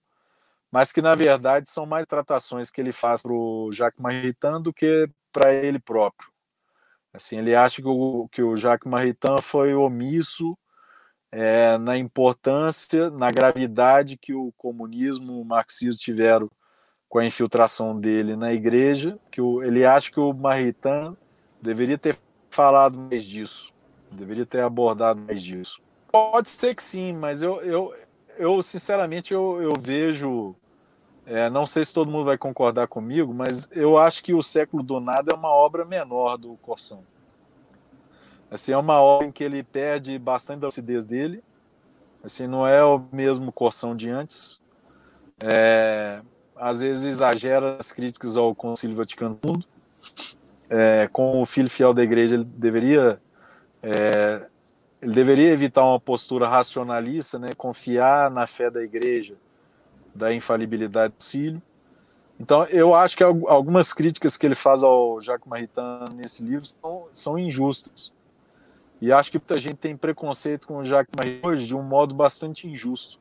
mas que na verdade são mais tratações que ele faz para o Jacques Maritain do que para ele próprio. Assim, ele acha que o, que o Jacques Maritain foi omisso é, na importância, na gravidade que o comunismo o marxismo tiveram com a infiltração dele na igreja, que o, ele acha que o Maritain deveria ter falado mais disso, deveria ter abordado mais disso. Pode ser que sim, mas eu, eu, eu sinceramente eu, eu vejo é, não sei se todo mundo vai concordar comigo, mas eu acho que o século do nada é uma obra menor do Corsão. Assim, é uma obra em que ele perde bastante da lucidez dele. Assim, não é o mesmo Corsão de antes. É, às vezes exagera as críticas ao Concílio Vaticano II. É, o filho fiel da igreja, ele deveria é, ele deveria evitar uma postura racionalista, né, confiar na fé da igreja da infalibilidade do Cílio. Então, eu acho que algumas críticas que ele faz ao Jacques Maritain nesse livro são, são injustas. E acho que muita gente tem preconceito com o Jacques Maritain hoje de um modo bastante injusto.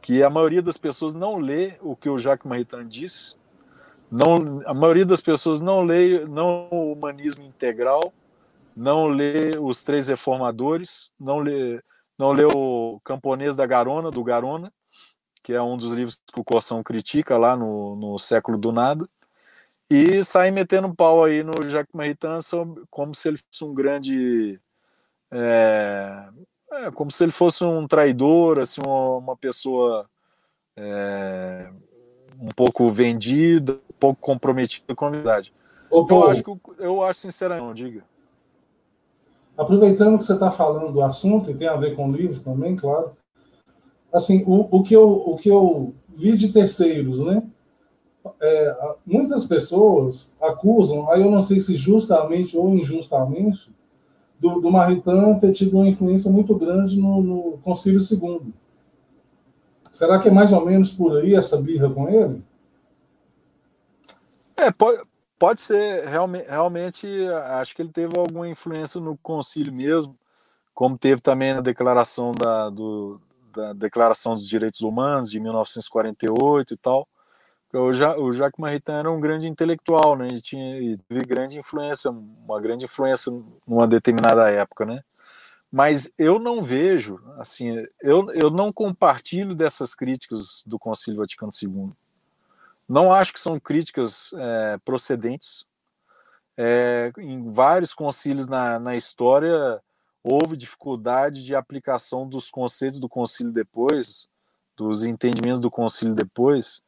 Que a maioria das pessoas não lê o que o Jacques Maritain diz, não, a maioria das pessoas não lê não o humanismo integral, não lê os três reformadores, não lê, não lê o Camponês da Garona, do Garona, que é um dos livros que o Corsão critica lá no, no século do nada, e sai metendo pau aí no Jacques Maritain como se ele fosse um grande é, é, como se ele fosse um traidor, assim, uma, uma pessoa é, um pouco vendida, um pouco comprometida com a verdade. Ô, eu acho que eu acho sinceramente, não, diga. Aproveitando que você está falando do assunto e tem a ver com o livro também, claro assim, o, o, que eu, o que eu li de terceiros, né? É, muitas pessoas acusam, aí eu não sei se justamente ou injustamente, do, do Maritain ter tido uma influência muito grande no, no Concílio II. Será que é mais ou menos por aí essa birra com ele? É, pode, pode ser. Realmente, realmente, acho que ele teve alguma influência no concílio mesmo, como teve também na declaração da, do, da Declaração dos Direitos Humanos de 1948 e tal. O, ja, o Jacques Maritain era um grande intelectual, né? Ele tinha ele teve grande influência, uma grande influência numa determinada época, né? Mas eu não vejo, assim, eu, eu não compartilho dessas críticas do Concílio Vaticano II. Não acho que são críticas é, procedentes. É, em vários concílios na, na história, houve dificuldade de aplicação dos conceitos do concílio depois, dos entendimentos do concílio depois,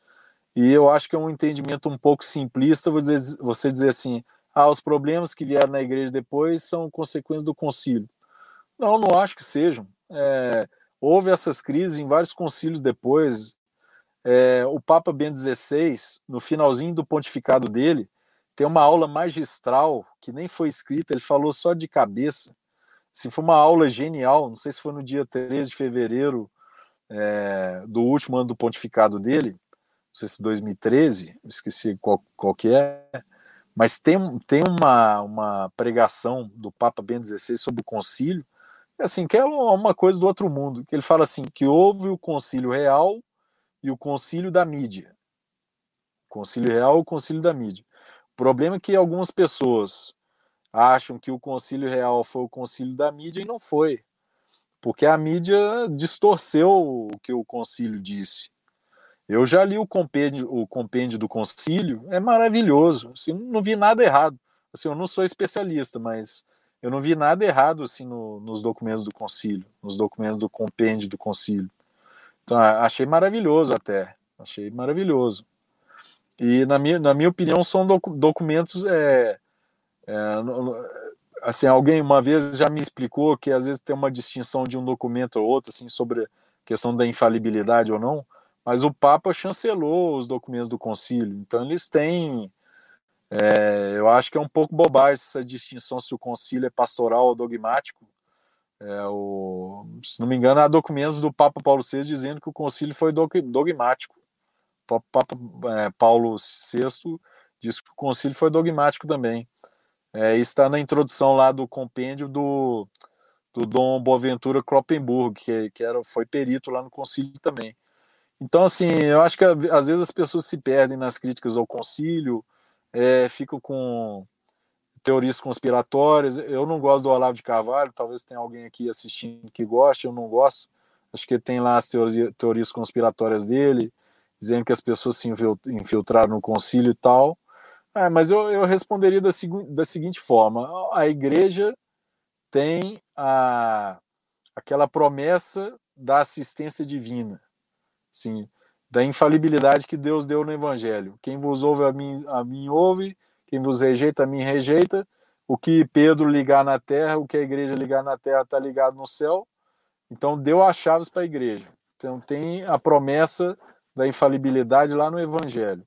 e eu acho que é um entendimento um pouco simplista você dizer assim, ah, os problemas que vieram na igreja depois são consequências do concílio. Não, não acho que sejam. É, houve essas crises em vários concílios depois. É, o Papa Bento XVI, no finalzinho do pontificado dele, tem uma aula magistral que nem foi escrita, ele falou só de cabeça, se foi uma aula genial, não sei se foi no dia 13 de fevereiro é, do último ano do pontificado dele, não sei se 2013, esqueci qual, qual que é, mas tem, tem uma, uma pregação do Papa Bento XVI sobre o concílio, assim, que é uma coisa do outro mundo, que ele fala assim, que houve o concílio real e o concílio da mídia. Concílio real e o concílio da mídia. O problema é que algumas pessoas acham que o concílio real foi o concílio da mídia e não foi. Porque a mídia distorceu o que o concílio disse. Eu já li o compêndio, o compêndio do concílio, é maravilhoso. Assim, não vi nada errado. Assim, eu não sou especialista, mas eu não vi nada errado assim no, nos documentos do concílio, nos documentos do compêndio do concílio. Então, achei maravilhoso até. Achei maravilhoso. E, na minha, na minha opinião, são doc, documentos é, é, assim, alguém uma vez já me explicou que às vezes tem uma distinção de um documento ou outro, assim, sobre a questão da infalibilidade ou não, mas o Papa chancelou os documentos do concílio, então eles têm. É, eu acho que é um pouco bobagem essa distinção se o concílio é pastoral ou dogmático. É, o, se não me engano, há documentos do Papa Paulo VI dizendo que o concílio foi dogmático. O Papa é, Paulo VI diz que o concílio foi dogmático também. É, está na introdução lá do compêndio do, do Dom Boaventura Kloppenburg, que, que era, foi perito lá no concílio também. Então, assim, eu acho que às vezes as pessoas se perdem nas críticas ao concílio, é, ficam com teorias conspiratórias. Eu não gosto do Olavo de Carvalho, talvez tenha alguém aqui assistindo que goste, eu não gosto. Acho que tem lá as teorias, conspiratórias dele, dizendo que as pessoas se infiltraram no concílio e tal. É, mas eu, eu responderia da, da seguinte forma: a igreja tem a, aquela promessa da assistência divina, sim, da infalibilidade que Deus deu no Evangelho. Quem vos ouve a mim, a mim ouve, quem vos rejeita mim rejeita. O que Pedro ligar na terra, o que a igreja ligar na terra está ligado no céu. Então deu as chaves para a igreja. Então tem a promessa da infalibilidade lá no Evangelho.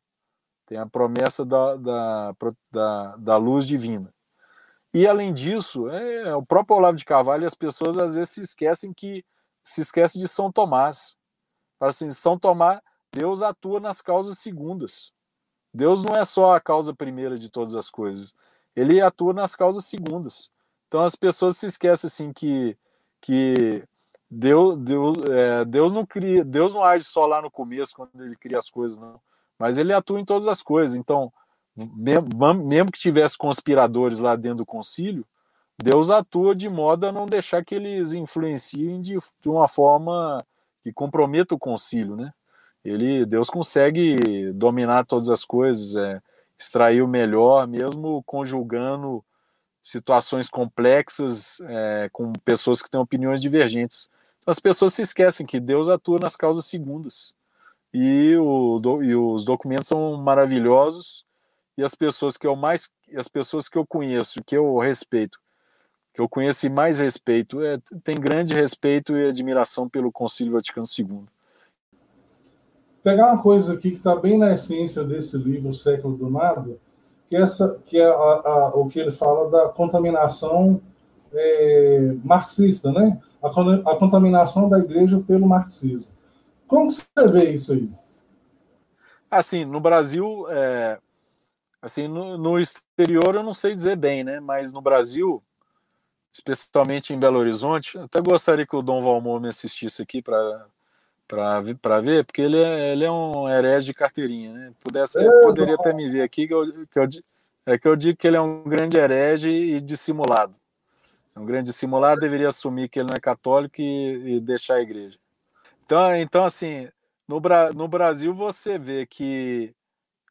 Tem a promessa da, da, da, da luz divina. E além disso, é, o próprio Olavo de Carvalho, as pessoas às vezes se esquecem que se esquece de São Tomás. Assim, São Tomás, Deus atua nas causas segundas. Deus não é só a causa primeira de todas as coisas. Ele atua nas causas segundas. Então as pessoas se esquecem assim que que Deus, Deus, é, Deus não cria, Deus não age só lá no começo quando ele cria as coisas, não mas ele atua em todas as coisas. Então, mesmo que tivesse conspiradores lá dentro do concílio, Deus atua de modo a não deixar que eles influenciem de, de uma forma que comprometa o concílio, né? Ele, Deus consegue dominar todas as coisas, é, extrair o melhor, mesmo conjugando situações complexas é, com pessoas que têm opiniões divergentes. Então, as pessoas se esquecem que Deus atua nas causas segundas. E, o, e os documentos são maravilhosos. E as pessoas que eu mais as pessoas que eu conheço que eu respeito que eu conheço e mais respeito é, tem grande respeito e admiração pelo Concílio Vaticano II pegar uma coisa aqui que está bem na essência desse livro o século do nada que essa que é a, a, o que ele fala da contaminação é, marxista né a, a contaminação da igreja pelo marxismo como você vê isso aí? Assim, no Brasil, é, assim, no, no, exterior eu não sei dizer bem, né? Mas no Brasil, especialmente em Belo Horizonte, até gostaria que o Dom Valmor me assistisse aqui para para ver, porque ele é, ele é um herege de carteirinha, né? Pudesse, é, poderia até me ver aqui que eu, que eu, é que eu digo que ele é um grande herege e dissimulado. Um grande dissimulado deveria assumir que ele não é católico e, e deixar a igreja. Então, então assim, no, no Brasil você vê que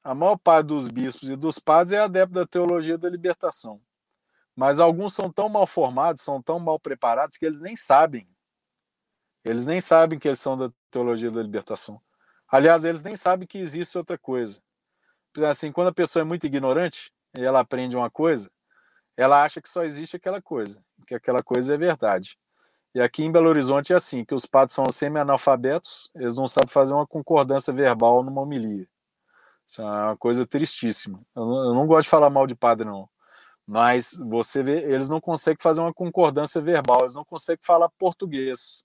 a maior parte dos bispos e dos padres é adepto da teologia da libertação. Mas alguns são tão mal formados, são tão mal preparados que eles nem sabem. Eles nem sabem que eles são da teologia da libertação. Aliás, eles nem sabem que existe outra coisa. Assim, quando a pessoa é muito ignorante e ela aprende uma coisa, ela acha que só existe aquela coisa, que aquela coisa é verdade. E aqui em Belo Horizonte é assim, que os padres são semi-analfabetos, eles não sabem fazer uma concordância verbal numa homilia. Isso é uma coisa tristíssima. Eu não, eu não gosto de falar mal de padre, não. Mas você vê, eles não conseguem fazer uma concordância verbal, eles não conseguem falar português.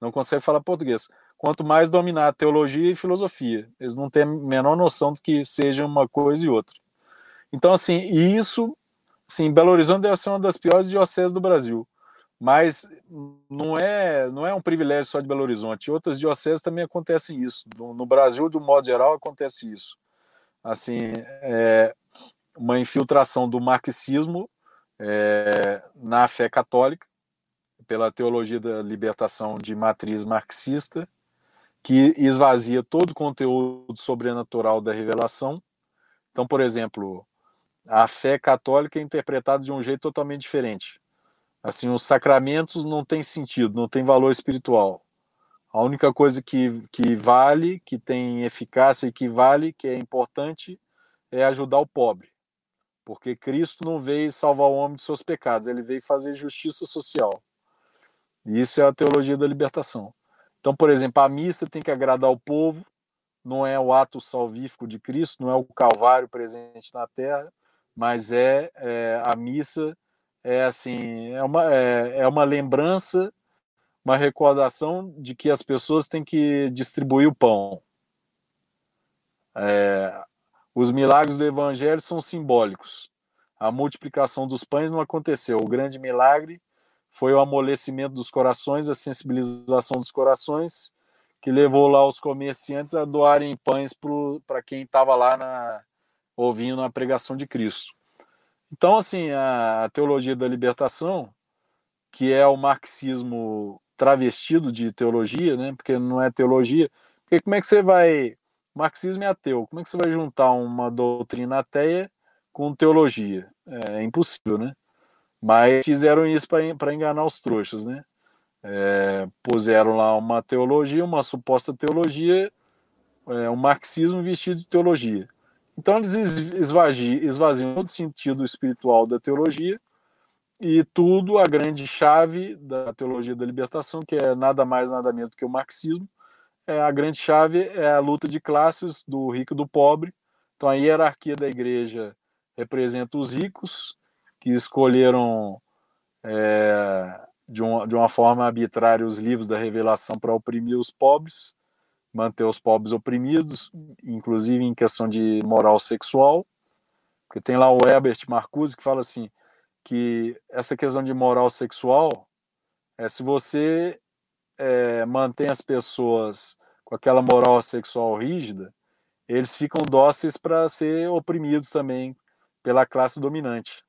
Não conseguem falar português. Quanto mais dominar teologia e filosofia. Eles não têm a menor noção do que seja uma coisa e outra. Então, assim, isso, assim, Belo Horizonte deve ser uma das piores dioceses do Brasil mas não é não é um privilégio só de Belo Horizonte. Outras dioceses também acontece isso. No, no, Brasil, de um modo geral, acontece isso. Assim, é uma infiltração do marxismo é, na fé católica pela teologia da libertação de matriz marxista, que esvazia todo o conteúdo sobrenatural da revelação. Então, por exemplo, a fé católica é interpretada de um jeito totalmente diferente Assim, os sacramentos não têm sentido, não tem valor espiritual. A única coisa que, que vale, que tem eficácia e que vale, que é importante, é ajudar o pobre. Porque Cristo não veio salvar o homem de seus pecados, ele veio fazer justiça social. E isso é a teologia da libertação. Então, por exemplo, a missa tem que agradar o povo, não é o ato salvífico de Cristo, não é o Calvário presente na Terra, mas é, é a missa é assim é uma é, é uma lembrança, uma recordação de que as pessoas têm que distribuir o pão. É, os milagres do Evangelho são simbólicos. A multiplicação dos pães não aconteceu. O grande milagre foi o amolecimento dos corações, a sensibilização dos corações, que levou lá os comerciantes a doarem pães para quem estava lá na, ouvindo a pregação de Cristo. Então, assim, a teologia da libertação, que é o marxismo travestido de teologia, né? Porque não é teologia. Porque como é que você vai. Marxismo é ateu. Como é que você vai juntar uma doutrina ateia com teologia? É, impossível, né? Mas fizeram isso para enganar os trouxas, né? É, puseram lá uma teologia, uma suposta teologia, é, um marxismo vestido de teologia. Então eles esvaziam, esvaziam todo o sentido espiritual da teologia e tudo a grande chave da teologia da libertação, que é nada mais nada menos do que o marxismo. É, a grande chave é a luta de classes do rico e do pobre. Então a hierarquia da igreja representa os ricos que escolheram é, de, uma, de uma forma arbitrária os livros da revelação para oprimir os pobres manter os pobres oprimidos, inclusive em questão de moral sexual, porque tem lá o Herbert Marcuse que fala assim que essa questão de moral sexual é se você é, mantém as pessoas com aquela moral sexual rígida, eles ficam dóceis para ser oprimidos também pela classe dominante.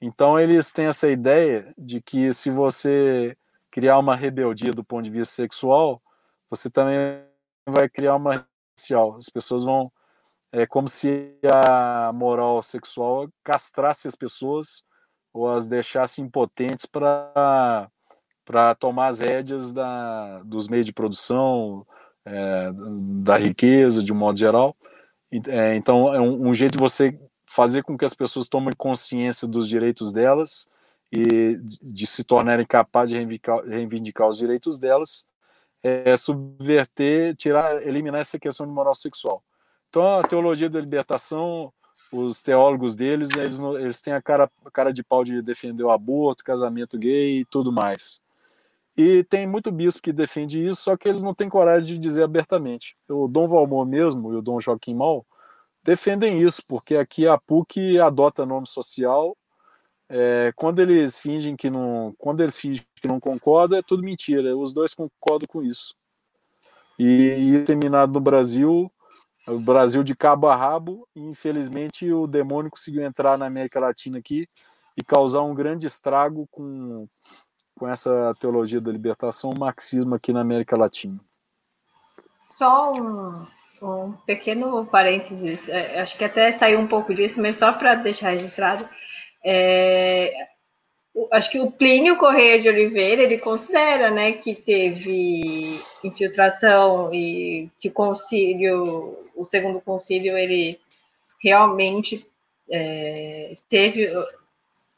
Então eles têm essa ideia de que se você criar uma rebeldia do ponto de vista sexual, você também vai criar uma social. As pessoas vão. É como se a moral sexual castrasse as pessoas ou as deixasse impotentes para para tomar as rédeas da, dos meios de produção, é, da riqueza, de um modo geral. É, então, é um, um, jeito de você fazer com que as pessoas tomem consciência dos direitos delas e de, se tornarem capazes de reivindicar, reivindicar os direitos delas é, subverter, tirar, eliminar essa questão de moral sexual. Então, a teologia da libertação, os teólogos deles, eles, eles têm a cara, a cara de pau de defender o aborto, casamento gay e tudo mais. E tem muito bispo que defende isso, só que eles não têm coragem de dizer abertamente. O Dom Valmor mesmo e o Dom Joaquim Mal defendem isso, porque aqui a PUC adota nome social é, quando eles fingem que não, quando eles fingem que não concordam, é tudo mentira. Os dois concordam com isso. E, e terminado no Brasil, o Brasil de cabo a rabo, infelizmente o demônio conseguiu entrar na América Latina aqui e causar um grande estrago com, com essa teologia da libertação, o marxismo aqui na América Latina. Só um, um pequeno parênteses, é, acho que até saiu um pouco disso, mas só para deixar registrado é, acho que o Plínio Correia de Oliveira ele considera, né, que teve infiltração e que o concílio, o segundo concílio, ele realmente é, teve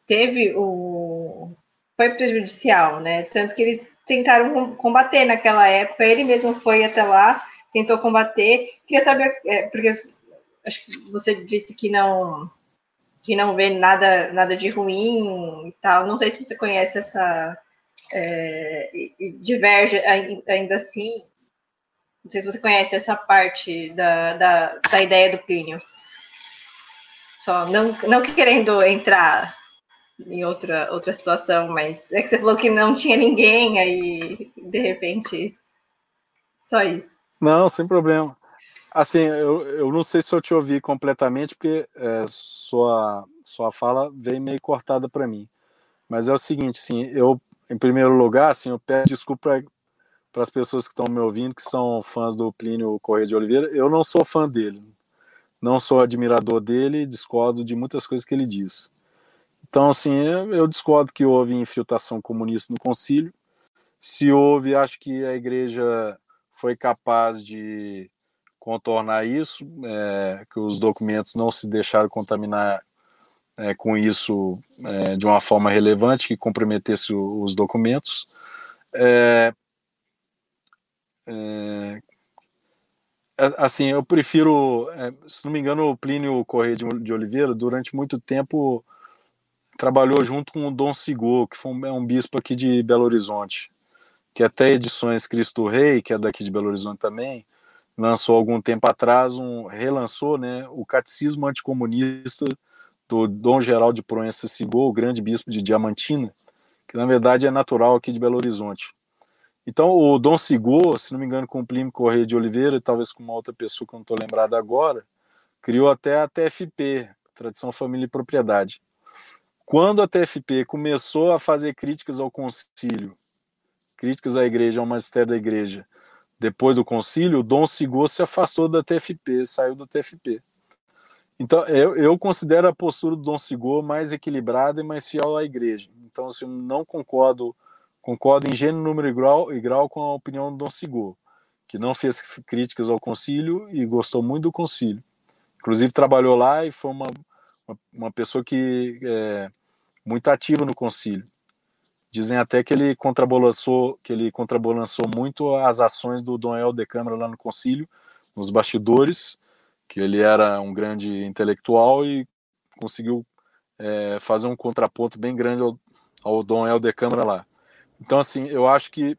teve o foi prejudicial, né? Tanto que eles tentaram combater naquela época. Ele mesmo foi até lá, tentou combater. Queria saber, é, porque acho que você disse que não que não vê nada, nada de ruim e tal. Não sei se você conhece essa. É, diverge ainda assim. Não sei se você conhece essa parte da, da, da ideia do Plínio. Só não, não querendo entrar em outra, outra situação, mas é que você falou que não tinha ninguém, aí de repente. Só isso. Não, sem problema. Assim, eu, eu não sei se eu te ouvi completamente, porque é, sua, sua fala veio meio cortada para mim. Mas é o seguinte, assim, eu, em primeiro lugar, assim, eu peço desculpa para as pessoas que estão me ouvindo, que são fãs do Plínio Correia de Oliveira. Eu não sou fã dele, não sou admirador dele, discordo de muitas coisas que ele diz. Então, assim, eu, discordo que houve infiltração comunista no concílio. Se houve, acho que a igreja foi capaz de contornar isso, é, que os documentos não se deixaram contaminar é, com isso é, de uma forma relevante que comprometesse o, os documentos. Assim, eu prefiro, se não me engano, o Plínio Correia de, de, Oliveira, durante muito tempo, trabalhou junto com o Dom Sigô, que foi um, é um bispo aqui de Belo Horizonte, que até edições Cristo Rei, que é daqui de Belo Horizonte também, lançou algum tempo atrás, um, relançou né, o Catecismo Anticomunista do Dom Geraldo de Proença Sigô, o grande bispo de Diamantina, que na verdade é natural aqui de Belo Horizonte. Então, o Dom Sigô, se não me engano, com o Plínio Correia de Oliveira, e talvez com uma outra pessoa que eu não estou lembrado agora, criou até a TFP, Tradição, Família e Propriedade. Quando a TFP começou a fazer críticas ao concílio, críticas à igreja, ao magistério da igreja, depois do concílio, o Dom Sigô se afastou da TFP, saiu da TFP. Então, eu, eu considero a postura do Dom Sigô mais equilibrada e mais fiel à igreja. Então, assim, não concordo Concordo em gênero, número e grau, e grau com a opinião do Dom Sigor, que não fez críticas ao concílio e gostou muito do concílio. Inclusive trabalhou lá e foi uma, uma, uma pessoa que é muito ativa no concílio. Dizem até que ele contrabalançou, que ele contrabalançou muito as ações do Dom El de Câmara lá no concílio, nos bastidores, que ele era um grande intelectual e conseguiu é, fazer um contraponto bem grande ao, ao Dom El de Câmara lá. Então, assim, eu acho que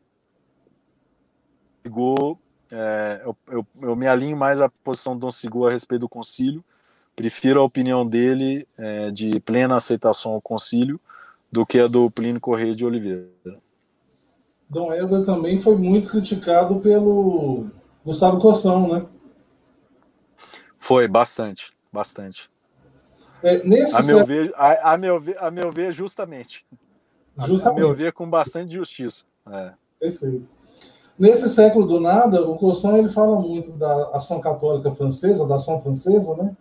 Sigur, é, eu, eu, eu, me alinho mais à posição do Dom Sigur a respeito do concílio, prefiro a opinião dele é, de plena aceitação ao concílio do que a do Plínio Correia de Oliveira. Dom Helder também foi muito criticado pelo Gustavo Corsão, né? Foi, bastante, bastante. É, nesse a, meu ver, a, a, meu ver, a meu ver, justamente. Justamente. A meu ver, com bastante justiça. É. Perfeito. Nesse século do nada, o Courson ele fala muito da ação católica francesa, da ação francesa, né?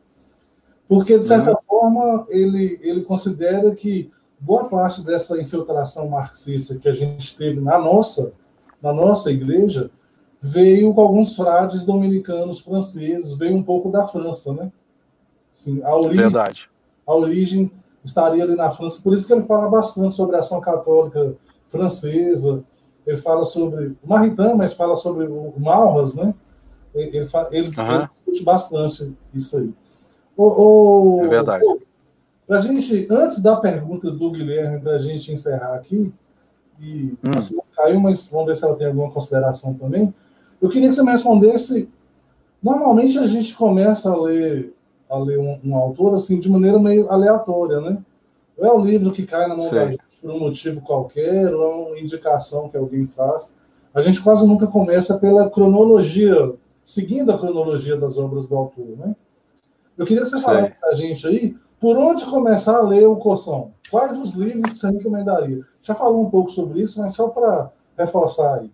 Porque, de certa uhum. forma, ele, ele considera que boa parte dessa infiltração marxista que a gente teve na nossa, na nossa igreja veio com alguns frades dominicanos franceses, veio um pouco da França, né? Assim, a origem, Verdade. A origem estaria ali na França. Por isso que ele fala bastante sobre a ação católica francesa. Ele fala sobre o Maritain, mas fala sobre o Malras, né? Ele, ele, ele, uhum. discute bastante isso aí. O, o, é verdade. Para gente, antes da pergunta do Guilherme, para a gente encerrar aqui, e hum. assim, caiu, mas vamos ver se ela tem alguma consideração também. Eu queria que você me respondesse. Normalmente a gente começa a ler a ler um, um, autor assim de maneira meio aleatória, né? Não é o livro que cai na mão da gente por um motivo qualquer, ou é uma indicação que alguém faz. A gente quase nunca começa pela cronologia, seguindo a cronologia das obras do autor, né? Eu queria que você falasse para a gente aí por onde começar a ler o Coção. Quais os livros que você recomendaria? Já falou um pouco sobre isso, mas só para reforçar aí.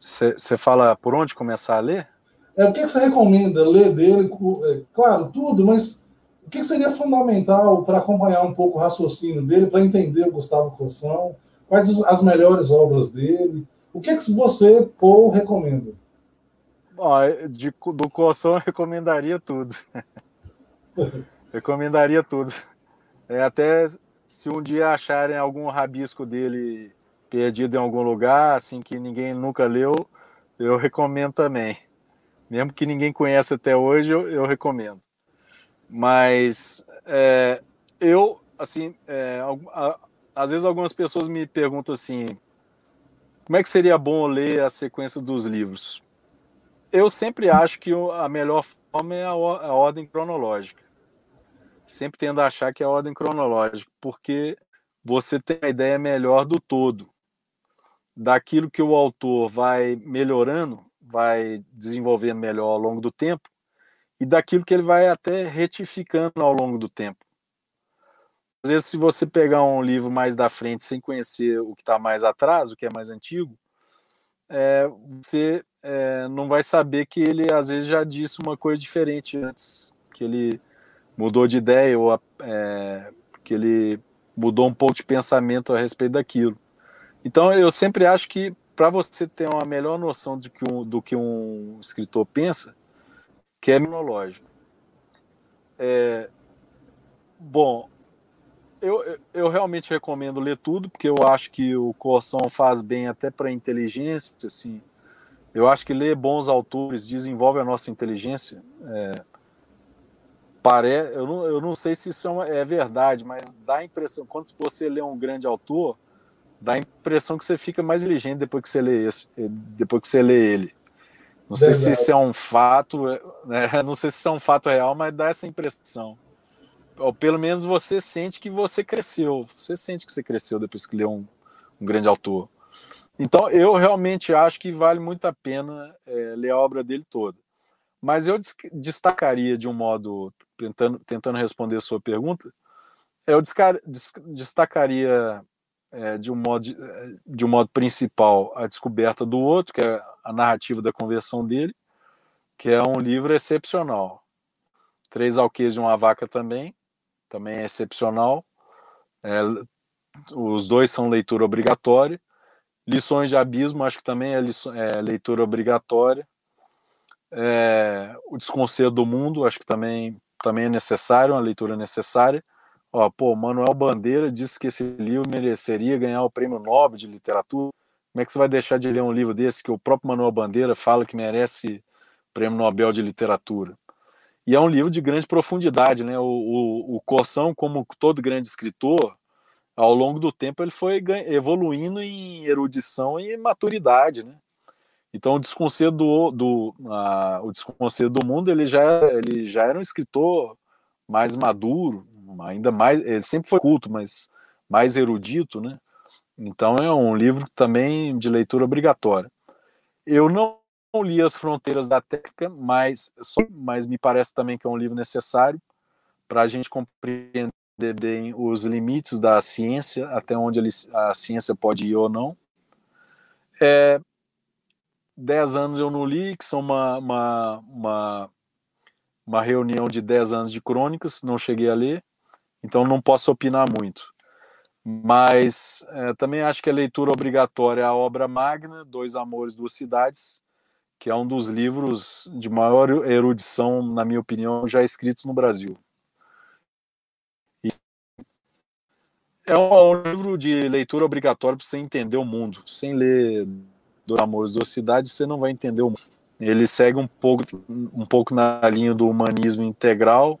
Você fala por onde começar a ler? É, o que, você recomenda ler dele? É, claro, tudo, mas o que, seria fundamental para acompanhar um pouco o raciocínio dele, para entender o Gustavo Cossão? Quais as melhores obras dele? O que, que você, Paul, recomenda? Bom, de, do Cossão eu recomendaria tudo. (laughs) recomendaria tudo. É, até se um dia acharem algum rabisco dele perdido em algum lugar, assim que ninguém nunca leu, eu recomendo também mesmo que ninguém conheça até hoje, eu, eu recomendo. Mas é, eu, assim, é, a, às vezes algumas pessoas me perguntam assim, como é que seria bom ler a sequência dos livros? Eu sempre acho que a melhor forma é a, a ordem cronológica. Sempre tendo a achar que é a ordem cronológica, porque você tem a ideia melhor do todo, daquilo que o autor vai melhorando vai desenvolvendo melhor ao longo do tempo e daquilo que ele vai até retificando ao longo do tempo. Às vezes, se você pegar um livro mais da frente sem conhecer o que está mais atrás, o que é mais antigo, é, você é, não vai saber que ele às vezes já disse uma coisa diferente antes, que ele mudou de ideia ou é, que ele mudou um pouco de pensamento a respeito daquilo. Então, eu sempre acho que para você ter uma melhor noção do que um, do que um escritor pensa, que é monológico. É, bom, eu, eu realmente recomendo ler tudo, porque eu acho que o Corção faz bem até para a inteligência, assim. Eu acho que ler bons autores desenvolve a nossa inteligência. É, pare... eu, não, eu não sei se isso é, uma, é verdade, mas dá a impressão, quando você lê um grande autor, dá a impressão que você fica mais inteligente depois que você lê, esse, depois que você lê ele. Não sei se isso é um fato, né? (laughs) não sei se isso é um fato real, mas dá essa impressão. Ou pelo menos você sente que você cresceu. Você sente que você cresceu depois que leu um, um grande autor. Então, eu realmente acho que vale muito a pena é, ler a obra dele toda. Mas eu destacaria de um modo, tentando, tentando responder a sua pergunta, eu destacaria é, de, um modo, de um modo principal a descoberta do outro, que é a narrativa da conversão dele, que é um livro excepcional. Três alqueires de uma vaca também, também é excepcional. É, os dois são leitura obrigatória. Lições de Abismo, acho que também é, é leitura obrigatória. É, o Desconcerto do Mundo, acho que também, também é necessário, uma leitura necessária. Ó, pô, Manuel Bandeira disse que esse livro mereceria ganhar o prêmio Nobel de Literatura. Como é que você vai deixar de ler um livro desse que o próprio Manuel Bandeira fala que merece o prêmio Nobel de Literatura? E é um livro de grande profundidade, né? O, o, o como todo grande escritor, ao longo do tempo ele foi evoluindo em erudição e maturidade, né? Então o Desconceito do, do o Desconceito do Mundo ele já ele já era um escritor mais maduro, ainda mais, ele sempre foi culto, mas mais erudito, né? Então é um livro também de leitura obrigatória. Eu não li As Fronteiras da Técnica, mas, mas me parece também que é um livro necessário para a gente compreender bem os limites da ciência, até onde a ciência pode ir ou não. É, dez anos eu não li, que são uma, uma, uma, uma reunião de dez anos de crônicas, não cheguei a ler. Então não posso opinar muito. Mas é, também acho que a leitura obrigatória é a obra magna, Dois Amores, Duas Cidades, que é um dos livros de maior erudição, na minha opinião, já escritos no Brasil. E é um livro de leitura obrigatória para você entender o mundo. Sem ler Dois Amores, Duas Cidades, você não vai entender o mundo. Ele segue um pouco, um pouco na linha do humanismo integral,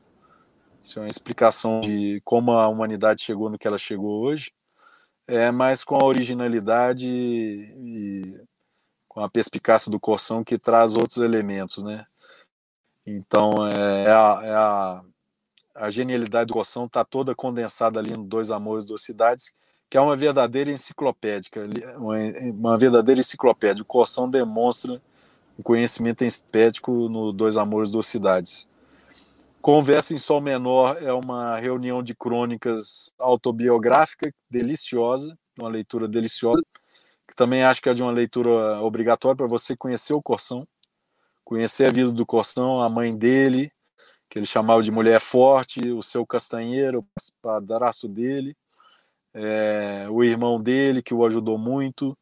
isso é uma explicação de como a humanidade chegou no que ela chegou hoje, é, mas com a originalidade e com a perspicácia do Corção que traz outros elementos, né? Então, é, é, a, é a, a, genialidade do Corção está toda condensada ali no Dois Amores, Duas Cidades, que é uma verdadeira enciclopédica, uma, verdadeira enciclopédia. O Corção demonstra o conhecimento enciclopédico no Dois Amores, Duas Cidades. Conversa em Sol Menor é uma reunião de crônicas autobiográfica, deliciosa, uma leitura deliciosa, que também acho que é de uma leitura obrigatória para você conhecer o Corção, conhecer a vida do Corção, a mãe dele, que ele chamava de mulher forte, o seu castanheiro, o padrasto dele, é, o irmão dele, que o ajudou muito.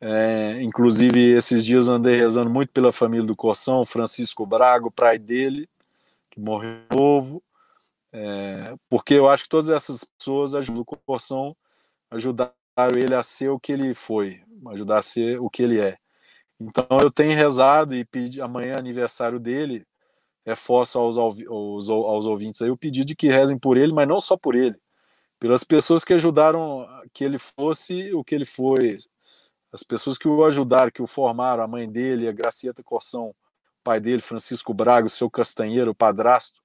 É, inclusive, esses dias andei rezando muito pela família do Corção, Francisco Braga, pai dele, que morreu novo, é, porque eu acho que todas essas pessoas ajudam o Corção, ajudaram ele a ser o que ele foi, ajudar a ser o que ele é. Então eu tenho rezado e pedi amanhã aniversário dele, reforço aos, aos, aos ouvintes aí o pedido de que rezem por ele, mas não só por ele, pelas pessoas que ajudaram que ele fosse o que ele foi, as pessoas que o ajudaram, que o formaram, a mãe dele, a Gracieta Corção, pai dele, Francisco Braga, o seu Castanheiro, o padrasto,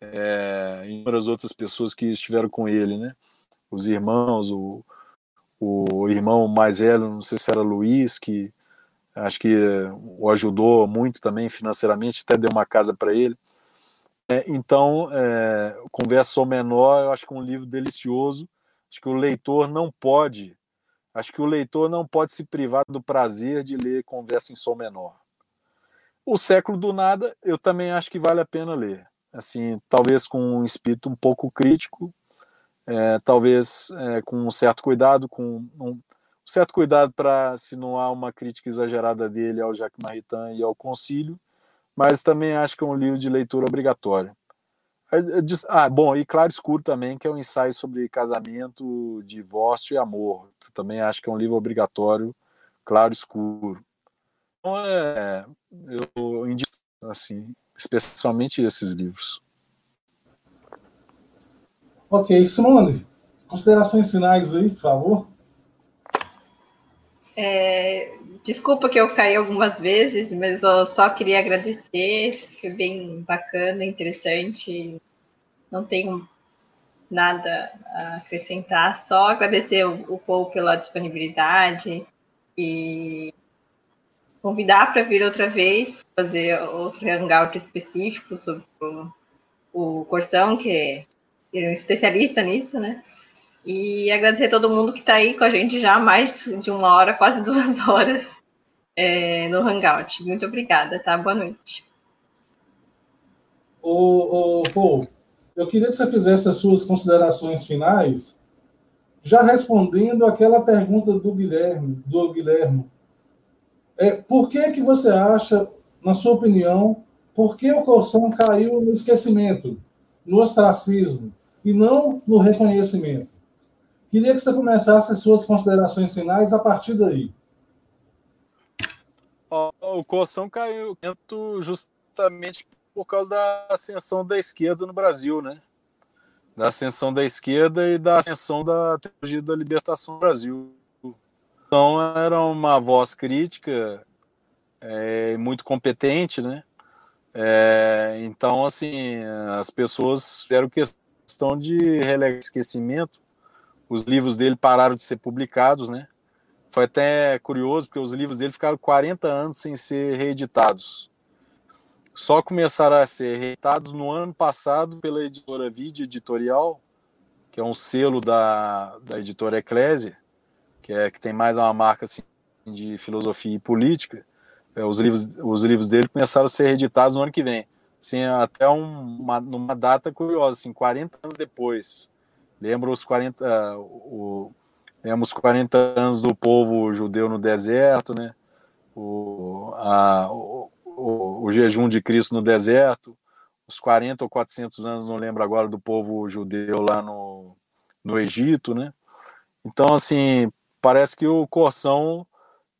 é, e outras outras pessoas que estiveram com ele, né? Os irmãos, o, o irmão mais velho, não sei se era Luiz, que acho que o ajudou muito também financeiramente, até deu uma casa para ele. É, então, é, Conversa ao Menor, eu acho que é um livro delicioso. Acho que o leitor não pode, acho que o leitor não pode se privar do prazer de ler Conversa em Sol Menor. O Século do Nada, eu também acho que vale a pena ler. Assim, talvez com um espírito um pouco crítico, é, talvez é, com um certo cuidado, com um, certo cuidado para se não há uma crítica exagerada dele ao Jacques Maritain e ao Concílio, mas também acho que é um livro de leitura obrigatória. Ah, bom, e Claro Escuro também, que é um ensaio sobre casamento, divórcio e amor. Também acho que é um livro obrigatório, Claro Escuro. Então, é, eu indico, assim, especialmente esses livros. Ok, Simone, considerações finais aí, por favor. É, desculpa que eu caí algumas vezes, mas eu só queria agradecer, foi bem bacana, interessante. Não tenho nada a acrescentar, só agradecer o, o Paul pela disponibilidade e convidar para vir outra vez, fazer outro hangout específico sobre o, o Corsão, que é, é um especialista nisso, né? E agradecer a todo mundo que está aí com a gente já há mais de uma hora, quase (laughs) duas horas é, no Hangout. Muito obrigada, tá? Boa noite. Ô, ô, Paul, eu queria que você fizesse as suas considerações finais, já respondendo aquela pergunta do Guilherme, do Guilherme. É, por que que você acha, na sua opinião, por que o Corsão caiu no esquecimento, no ostracismo, e não no reconhecimento? Queria que você começasse as suas considerações finais a partir daí. O Coção caiu justamente por causa da ascensão da esquerda no Brasil, né? Da ascensão da esquerda e da ascensão da teologia da libertação no Brasil. Então era uma voz crítica é, muito competente, né? É, então, assim, as pessoas fizeram questão de relegar esquecimento os livros dele pararam de ser publicados, né? Foi até curioso, porque os livros dele ficaram 40 anos sem ser reeditados. Só começaram a ser reeditados no ano passado pela editora Vide Editorial, que é um selo da, da editora Eclésia, que, é, que tem mais uma marca assim, de filosofia e política. É, os, livros, os livros dele começaram a ser reeditados no ano que vem. Assim, até um, uma, numa data curiosa, assim, 40 anos depois Lembra os 40, o, lembra os 40 anos do povo judeu no deserto, né? O, a, o, o, o, jejum de Cristo no deserto, os 40 ou 400 anos, não lembro agora, do povo judeu lá no, no Egito, né? Então, assim, parece que o Corsão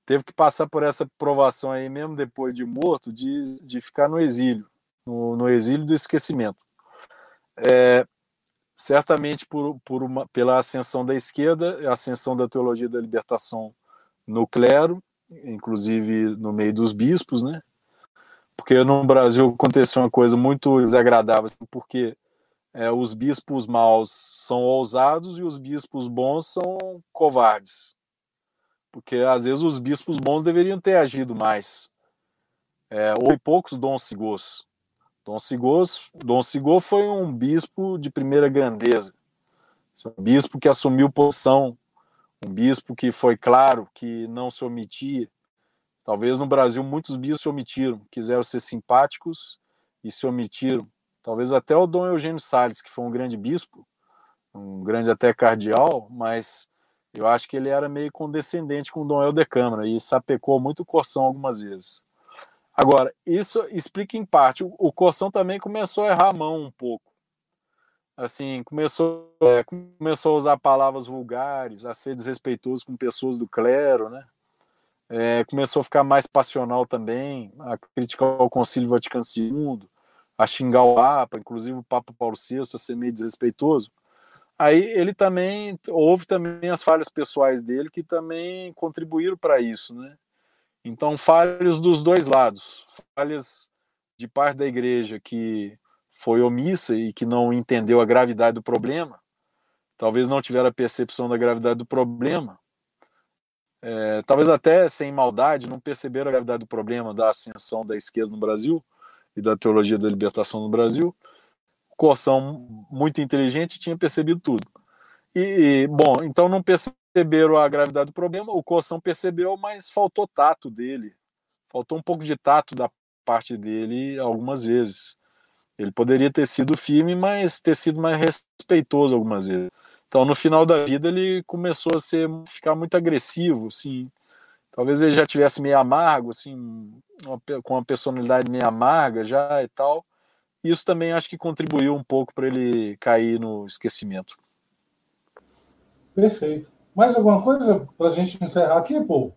teve que passar por essa provação aí, mesmo depois de morto, de, de ficar no exílio, no, no exílio do esquecimento. É, certamente por, por uma, pela ascensão da esquerda, a ascensão da teologia da libertação no clero, inclusive no meio dos bispos, né? Porque no Brasil aconteceu uma coisa muito desagradável, assim, porque é, os bispos maus são ousados e os bispos bons são covardes. Porque às vezes os bispos bons deveriam ter agido mais. É, houve poucos dons cigos. Dom Sigos, Dom Sigô foi um bispo de primeira grandeza, um bispo que assumiu posição, um bispo que foi claro, que não se omitia. Talvez no Brasil muitos bispos se omitiram, quiseram ser simpáticos e se omitiram. Talvez até o Dom Eugênio Salles, que foi um grande bispo, um grande até cardeal, mas eu acho que ele era meio condescendente com o Dom Helder Câmara e sapecou muito o algumas vezes. Agora, isso explica em parte. O, o também começou a errar a mão um pouco. Assim, começou, é, começou a usar palavras vulgares, a ser desrespeitoso com pessoas do clero, né? É, começou a ficar mais passional também, a criticar o Concílio Vaticano II, a xingar o Papa, inclusive o Papa Paulo VI, a ser meio desrespeitoso. Aí ele também houve também as falhas pessoais dele que também contribuíram para isso, né? Então, falhas dos dois lados. Falhas de parte da igreja que foi omissa e que não entendeu a gravidade do problema, talvez não tiver a percepção da gravidade do problema, é, talvez até sem maldade, não perceberam a gravidade do problema da ascensão da esquerda no Brasil e da teologia da libertação no Brasil. Corsão, muito inteligente, tinha percebido tudo. E, bom, então não percebeu perceberam a gravidade do problema, o Coção percebeu, mas faltou tato dele. Faltou um pouco de tato da parte dele algumas vezes. Ele poderia ter sido firme, mas ter sido mais respeitoso algumas vezes. Então, no final da vida, ele começou a ser, ficar muito agressivo, assim. Talvez ele já tivesse meio amargo, assim, uma, com uma personalidade meio amarga já e tal. isso também acho que contribuiu um pouco para ele cair no esquecimento. Perfeito. Mais alguma coisa para a gente encerrar aqui, Paul?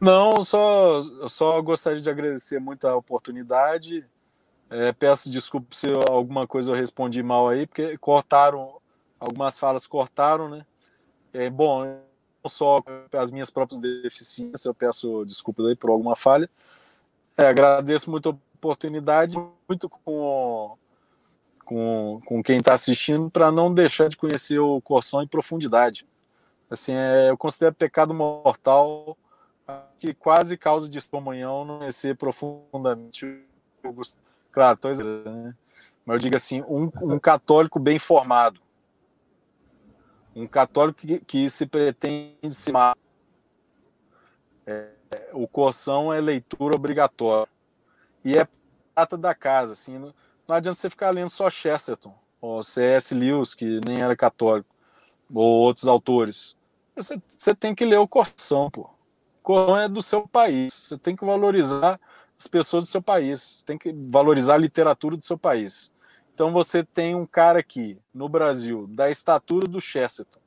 Não, só, só gostaria de agradecer muito a oportunidade. É, peço desculpa se alguma coisa eu respondi mal aí, porque cortaram, algumas falas cortaram, né? É, bom, não só as minhas próprias deficiências, eu peço desculpas aí por alguma falha. É, agradeço muito a oportunidade, muito com, com, com quem está assistindo, para não deixar de conhecer o Corção em profundidade. Assim, é, eu considero pecado mortal que quase causa de excomunhão não conhecer profundamente o Claro, tô né? mas eu digo assim, um, um católico bem formado, um católico que, que se pretende se é, o corção é leitura obrigatória e é prata da casa, assim, não, adianta você ficar lendo só Chesterton ou C.S. Lewis que nem era católico ou outros autores. Você, você tem que ler o corção, pô. O corção é do seu país. Você tem que valorizar as pessoas do seu país. Você tem que valorizar a literatura do seu país. Então você tem um cara aqui no Brasil da estatura do Chesterton.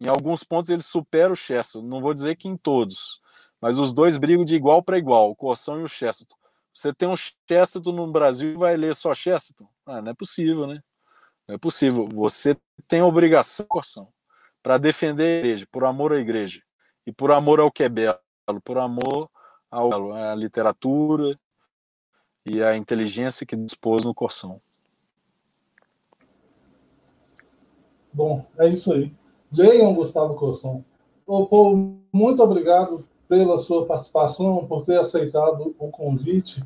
Em alguns pontos ele supera o Chesterton. Não vou dizer que em todos, mas os dois brigam de igual para igual, o Corção e o Chesterton. Você tem um Chesterton no Brasil e vai ler só Chesterton? Ah, não é possível, né? Não é possível. Você tem obrigação, Corção, para defender a igreja, por amor à igreja e por amor ao que é belo, por amor ao, à literatura e à inteligência que dispôs no Corção. Bom, é isso aí. Leiam Gustavo Corsão. Ô, Paulo, muito obrigado pela sua participação, por ter aceitado o convite,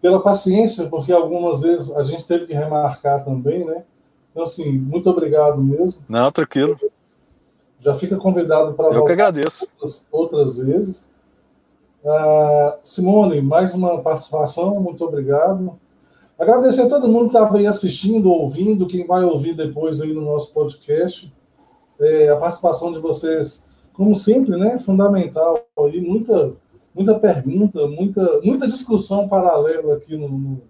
pela paciência, porque algumas vezes a gente teve que remarcar também, né? Então, assim, muito obrigado mesmo. Não, tranquilo. Já fica convidado para Eu que agradeço. Outras, outras vezes. Uh, Simone, mais uma participação, muito obrigado. Agradecer a todo mundo que estava aí assistindo, ouvindo, quem vai ouvir depois aí no nosso podcast. É, a participação de vocês, como sempre, né, fundamental. Aí, muita, muita pergunta, muita, muita discussão paralela aqui no, no,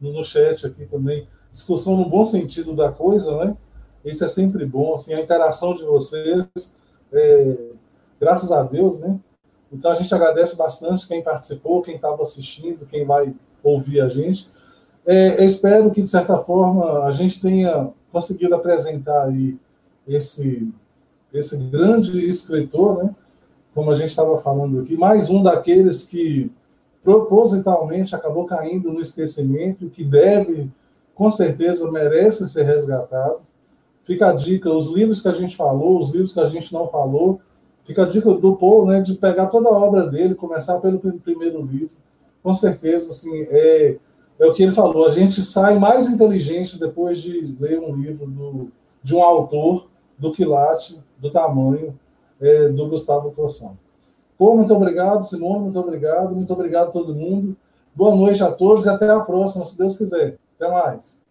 no chat aqui também. Discussão no bom sentido da coisa, né? Isso é sempre bom, assim, a interação de vocês, é, graças a Deus, né? Então a gente agradece bastante quem participou, quem estava assistindo, quem vai ouvir a gente. É, eu espero que, de certa forma, a gente tenha conseguido apresentar aí esse, esse grande escritor, né? como a gente estava falando aqui, mais um daqueles que propositalmente acabou caindo no esquecimento, que deve, com certeza, merece ser resgatado. Fica a dica, os livros que a gente falou, os livros que a gente não falou, fica a dica do Paul, né, de pegar toda a obra dele, começar pelo primeiro livro. Com certeza, assim, é, é o que ele falou, a gente sai mais inteligente depois de ler um livro do, de um autor do quilate, do tamanho é, do Gustavo Corsão. Pô, muito obrigado, Simone, muito obrigado, muito obrigado a todo mundo. Boa noite a todos e até a próxima, se Deus quiser. Até mais.